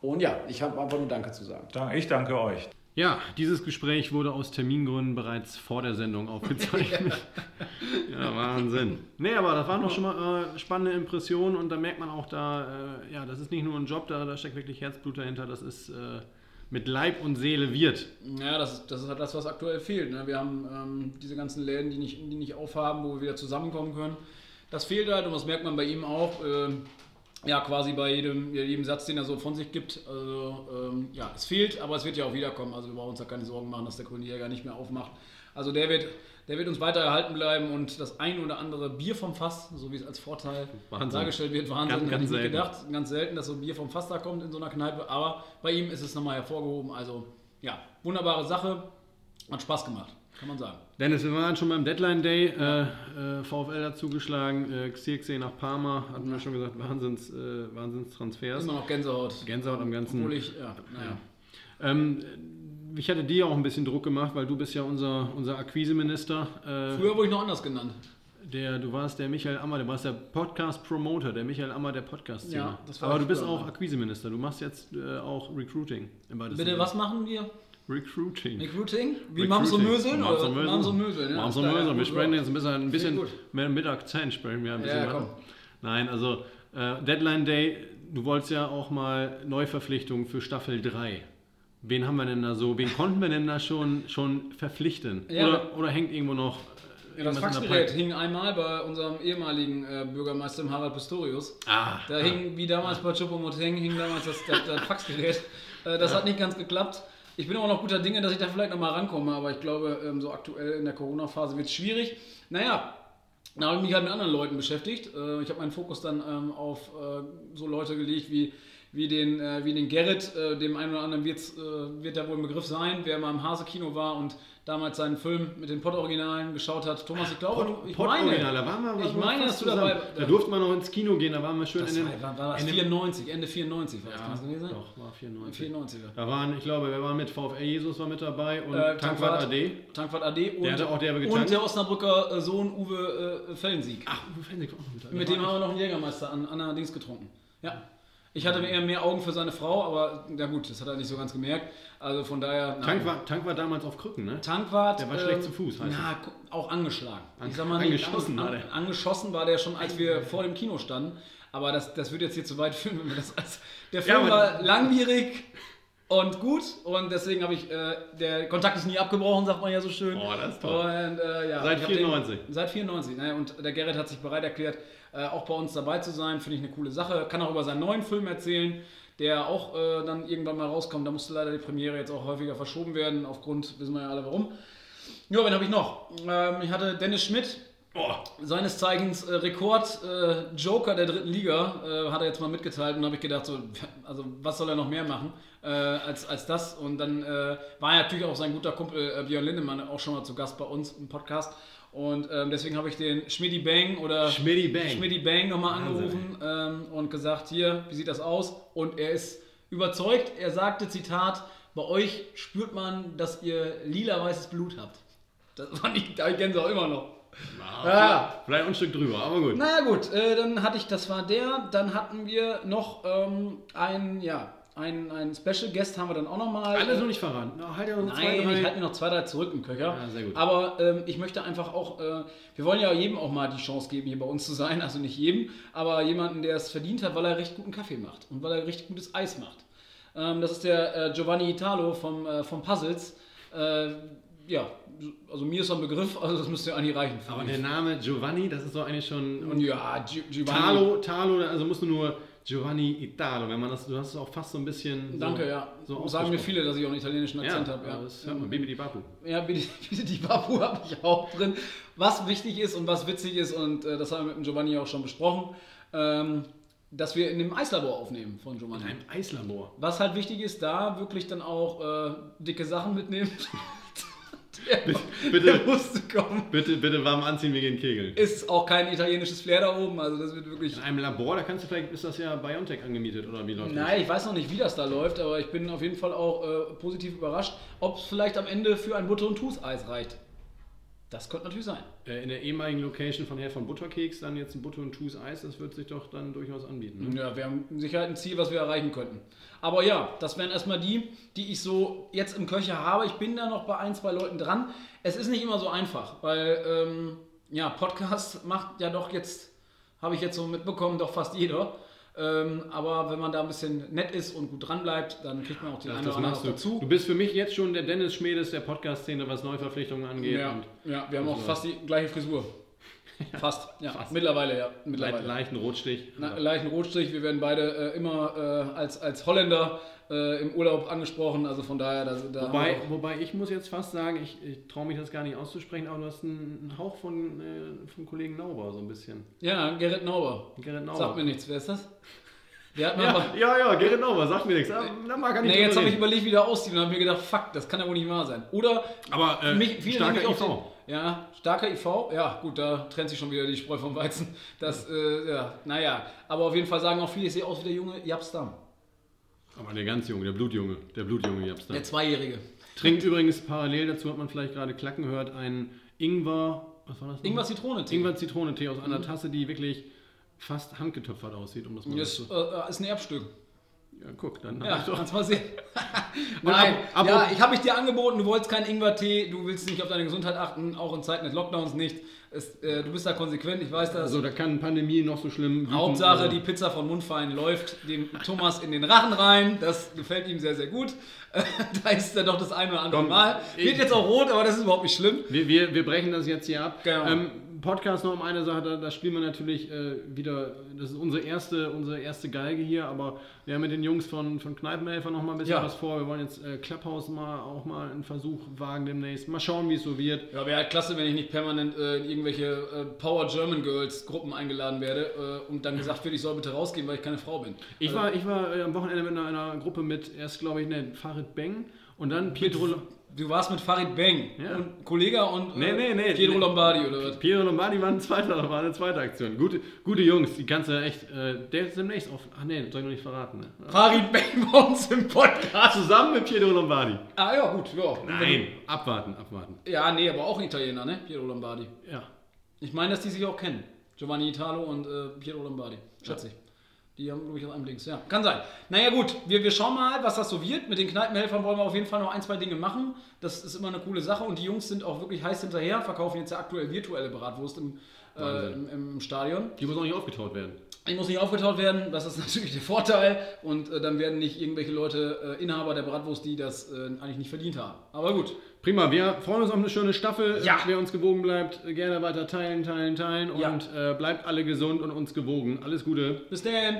Und ja, ich habe einfach nur Danke zu sagen. Ich danke euch. Ja, dieses Gespräch wurde aus Termingründen bereits vor der Sendung aufgezeichnet. ja, Wahnsinn. Nee, aber das waren doch schon mal äh, spannende Impressionen und da merkt man auch da, äh, ja, das ist nicht nur ein Job, da, da steckt wirklich Herzblut dahinter, das ist äh, mit Leib und Seele wird. Ja, das, ist- das ist halt das, was aktuell fehlt. Ne? Wir haben ähm, diese ganzen Läden, die nicht, die nicht aufhaben, wo wir wieder zusammenkommen können. Das fehlt halt und das merkt man bei ihm auch. Ja, quasi bei jedem, jedem Satz, den er so von sich gibt. Also, ähm, ja, es fehlt, aber es wird ja auch wiederkommen. Also, wir brauchen uns da keine Sorgen machen, dass der Grüne Jäger nicht mehr aufmacht. Also, der wird, der wird uns weiter erhalten bleiben und das ein oder andere Bier vom Fass, so wie es als Vorteil Wahnsinn. dargestellt wird, Wahnsinn. Ganz, Hätte ganz ich nicht selten. gedacht. Ganz selten, dass so Bier vom Fass da kommt in so einer Kneipe. Aber bei ihm ist es nochmal hervorgehoben. Also, ja, wunderbare Sache. Hat Spaß gemacht, kann man sagen. Dennis, wir waren schon beim Deadline Day, äh, äh, VfL hat zugeschlagen, äh, Xirxé nach Parma, hatten wir schon gesagt, Wahnsinns, äh, Wahnsinnstransfers. Immer noch Gänsehaut. Gänsehaut am ganzen. Obwohl ich, ja, naja. Ähm, ich hatte dir auch ein bisschen Druck gemacht, weil du bist ja unser, unser Akquiseminister. Äh, Früher wurde ich noch anders genannt. der, du warst der Michael Ammer, du warst der Podcast-Promoter, der Michael Ammer der Podcast-Szene. Ja, das war Aber du bist auch. Akquiseminister, du machst jetzt äh, auch Recruiting. Im Bitte, was machen wir? Recruiting. Recruiting? Wie Recruiting. Mamso Möseln? Oder? Möseln. Mamso Möseln, ja. Da, Möseln. ja, Wir sprechen ja. jetzt ein bisschen, ein bisschen mehr mit Akzent sprechen wir ein bisschen. Ja, komm. Nein, also äh, Deadline Day, du wolltest ja auch mal Neuverpflichtungen für Staffel 3. Wen haben wir denn da so, wen konnten wir denn da schon, schon verpflichten? Ja, oder, oder hängt irgendwo noch Ja, das Faxgerät hing einmal bei unserem ehemaligen äh, Bürgermeister Harald Pistorius. Ah, Da hing, wie damals bei Chupomoteng, hing damals das, das, das Faxgerät. Äh, das hat nicht ganz geklappt. Ich bin auch noch guter Dinge, dass ich da vielleicht nochmal rankomme, aber ich glaube, ähm, so aktuell in der Corona-Phase wird es schwierig. Naja, da habe ich mich halt mit anderen Leuten beschäftigt. Äh, ich habe meinen Fokus dann ähm, auf äh, so Leute gelegt wie, wie, den, äh, wie den Gerrit, dem einen oder anderen wird's, wird der wohl ein Begriff sein, wer mal im Hase-Kino war und damals seinen Film mit den Pott-Originalen geschaut hat. Thomas, ich glaube, Pod, ich Pod meine, Original, da waren wir ich meine, dass du dabei-. Da durften wir noch ins Kino gehen, da waren wir schön das in den. war, war das in dem- 94, Ende 94 war das, Ja, kann das gewesen sein? doch, war 94. 94er. Da waren, ich glaube, wir waren mit VfL Jesus war mit dabei und Äh, Tankwart AD. Tankwart AD und, Der hatte auch derbe und der Osnabrücker äh, Sohn Uwe äh, Fellensieg. Ach, Uwe Fensig war auch noch mit dabei. Mit dem haben wir noch einen Jägermeister an, an der Dings getrunken. Ja. Ich hatte eher mehr Augen für seine Frau, aber ja gut, das hat er nicht so ganz gemerkt. Also von daher. Tank war, Tank war damals auf Krücken, ne? Tankwart. Der war schlecht zu Fuß, heißt Na, auch angeschlagen. An- ich sag mal, angeschossen nicht, war an, der. Angeschossen war der schon, als wir vor dem Kino standen. Aber das, das würde jetzt hier zu weit führen, wenn wir das als. Der Film aber- war langwierig und gut und deswegen habe ich. Äh, der Kontakt ist nie abgebrochen, sagt man ja so schön. Oh, das ist toll. Und, äh, ja, Seit ich hab den- 94. Seit 94. Ne? Und der Gerrit hat sich bereit erklärt, äh, auch bei uns dabei zu sein. Finde ich eine coole Sache. Kann auch über seinen neuen Film erzählen, der auch äh, dann irgendwann mal rauskommt. Da musste leider die Premiere jetzt auch häufiger verschoben werden, aufgrund, wissen wir ja alle warum. Ja, wen habe ich noch? Ähm, ich hatte Dennis Schmidt, Oh, seines Zeichens äh, Rekord äh, Joker der dritten Liga, äh, hat er jetzt mal mitgeteilt und habe ich gedacht, so, also was soll er noch mehr machen äh, als, als das? Und dann war ja natürlich auch sein guter Kumpel Björn Lindemann auch schon mal zu Gast bei uns im Podcast. Und ähm, deswegen habe ich den Schmidti Bang oder Schmidti Bang. Schmidti Bang nochmal angerufen ähm, und gesagt, hier, wie sieht das aus? Und er ist überzeugt, er sagte, Zitat, bei euch spürt man, dass ihr lila-weißes Blut habt. Das fand ich, da kennen sie auch immer noch. ja. Vielleicht ein Stück drüber, aber gut. Naja gut, äh, dann hatte ich, das war der, dann hatten wir noch ähm, einen, ja, einen, einen Special Guest haben wir dann auch nochmal. Alles noch nicht verraten. Na, halt ja noch zwei, Nein, ich drei. halte mir noch zwei, drei zurück im Köcher. Ja, sehr gut. Aber ähm, ich möchte einfach auch, äh, wir wollen ja jedem auch mal die Chance geben, hier bei uns zu sein. Also nicht jedem, aber jemanden, der es verdient hat, weil er recht guten Kaffee macht und weil er richtig gutes Eis macht. Ähm, das ist der äh, Giovanni Italo vom, äh, vom Puzzles. Äh, ja, also mir ist er ein Begriff, also das müsste ja eigentlich reichen. aber mich. der Name Giovanni, das ist doch eigentlich schon. Und ja, Gi- Giovanni. Talo, Talo, also musst du nur Giovanni Italo, wenn man das, du hast es auch fast so ein bisschen. So, Danke, ja. So So sagen mir viele, dass ich auch einen italienischen Ja, Akzent habe. ja. Ja. das hört man. Bibi die Babu. Ja, bitte die Babu habe ich auch drin. Was wichtig ist und was witzig ist, und äh, das haben wir mit dem Giovanni auch schon besprochen, ähm, dass wir in dem Eislabor aufnehmen von In Giovanni. einem Eislabor. Was halt wichtig ist, da wirklich dann auch äh, dicke Sachen mitnehmen. bitte. musste kommen. Bitte, bitte warm anziehen, wir gehen kegeln. Ist auch kein italienisches Flair da oben, also das wird wirklich. In einem Labor, da kannst du vielleicht, ist das ja Biontech angemietet oder wie läuft das? Nein, ich weiß noch nicht, wie das da läuft, aber ich bin auf jeden Fall auch äh, positiv überrascht, ob es vielleicht am Ende für ein Butter- und Tuß-Eis reicht. Das könnte natürlich sein. Äh, In der ehemaligen Location von Herr von Butterkeks dann jetzt ein Butter und Tuß Eis, das wird sich doch dann durchaus anbieten. Ne? Ja, wir haben Sicherheit ein Ziel, was wir erreichen könnten. Aber ja, das wären erstmal die, die ich so jetzt im Köcher habe. Ich bin da noch bei ein, zwei Leuten dran. Es ist nicht immer so einfach, weil ähm, ja, Podcast macht ja doch jetzt, habe ich jetzt so mitbekommen, doch fast jeder. Ähm, aber wenn man da ein bisschen nett ist und gut dran bleibt, dann kriegt man auch die Das, eine oder andere dazu. Du bist für mich jetzt schon der Dennis Schmedes der Podcast-Szene, was Neuverpflichtungen angeht. Ja, ja, wir haben auch Also- fast die gleiche Frisur. Fast, ja. Fast. Mittlerweile, ja. Mittlerweile. leichten Rotstich. Na, leichten Rotstrich. Wir werden beide äh, immer äh, als, als Holländer äh, im Urlaub angesprochen. Also von daher, da, da Wobei, wobei ich muss jetzt fast sagen, ich, ich traue mich das gar nicht auszusprechen, aber du hast einen, einen Hauch von, äh, vom Kollegen Nauber so ein bisschen. ja, Gerrit Nauber. Gerrit Nauber. Sagt mir nichts. Wer ist das? Der hat mir ja, aber. ja, ja, Gerrit Nauber, sagt mir nichts. Ah, Da mag er nicht Nee, jetzt habe ich überlegt, wie der aussieht und habe mir gedacht, fuck, das kann ja wohl nicht wahr sein. Oder Aber äh, mich, viele starker nämlich IV. den- Ja, starker IV. Ja, gut, da trennt sich schon wieder die Spreu vom Weizen. Das, äh, ja, naja. Aber auf jeden Fall sagen auch viele, ich sehe aus wie der junge Japstam. Aber der ganz Junge, der Blutjunge, der Blutjunge Japstam. Der Zweijährige. Trinkt übrigens parallel dazu, hat man vielleicht gerade klacken gehört, einen Ingwer Was war das? noch? Ingwer-Zitrone-Tee. Ingwer-Zitrone-Tee aus einer Tasse, die wirklich fast handgetöpfert aussieht, um das mal Ist, zu. äh, ist ein Erbstück. Ja, guck, dann Ja, ich doch. kannst mal sehen. Nein, ab- ab- ja, ich habe ich dir angeboten, du wolltest keinen Ingwer-Tee, du willst nicht auf deine Gesundheit achten, auch in Zeiten des Lockdowns nicht. Es, äh, du bist da konsequent, ich weiß das. Also da kann Pandemie noch so schlimm. wüten, Hauptsache, also- die Pizza von Mundfein läuft dem Thomas in den Rachen rein. Das gefällt ihm sehr, sehr gut. da ist er doch das eine oder andere Komm, Mal. Wird jetzt auch rot, aber das ist überhaupt nicht schlimm. Wir, wir, wir brechen das jetzt hier ab. Genau. Ähm, Podcast noch um eine Sache, da, da spielen wir natürlich äh, wieder, das ist unsere erste, unsere erste Geige hier, aber wir haben mit den Jungs von, von Kneipenhelfer noch mal ein bisschen Ja. was vor. Wir wollen jetzt äh, Clubhouse mal auch mal einen Versuch wagen demnächst. Mal schauen, wie es so wird. Ja, wäre halt klasse, wenn ich nicht permanent äh, in irgendwelche äh, Power German Girls Gruppen eingeladen werde äh, und dann gesagt wird, ich soll bitte rausgehen, weil ich keine Frau bin. Ich war, ich war äh, am Wochenende mit einer, einer Gruppe mit erst, glaube ich, ne, Farid Beng und dann Pietro, Du warst mit Farid Bang Ja. und Kollege und Nee, nee, nee. Nee. Lombardi oder was? Piero Lombardi war, ein zweiter, war eine zweite Aktion. Gute, gute Jungs, die kannst du echt, äh, der ist demnächst auf, ach nee, soll ich noch nicht verraten. Ne? Farid Bang bei uns im Podcast. Zusammen mit Piero Lombardi. Ah ja, gut, ja. Nein, abwarten, abwarten. Ja, nee, aber auch ein Italiener, ne? Pietro Lombardi. Ja. Ich meine, dass die sich auch kennen. Giovanni Italo und äh, Pietro Lombardi. Schätze ich. Die haben, glaube ich, aus einem Links. Ja, kann sein. Naja, gut, wir, wir schauen mal, was das so wird. Mit den Kneipenhelfern wollen wir auf jeden Fall noch ein, zwei Dinge machen. Das ist immer eine coole Sache. Und die Jungs sind auch wirklich heiß hinterher, verkaufen jetzt ja aktuell virtuelle Bratwurst im, äh, im, im Stadion. Die muss auch nicht aufgetaut werden. Die muss nicht aufgetaut werden, das ist natürlich der Vorteil. Und äh, dann werden nicht irgendwelche Leute äh, Inhaber der Bratwurst, die das äh, eigentlich nicht verdient haben. Aber gut. Prima, wir freuen uns auf eine schöne Staffel. Ja. Wer uns gewogen bleibt, gerne weiter teilen, teilen, teilen Ja. und äh, bleibt alle gesund und uns gewogen. Alles Gute. Bis dann.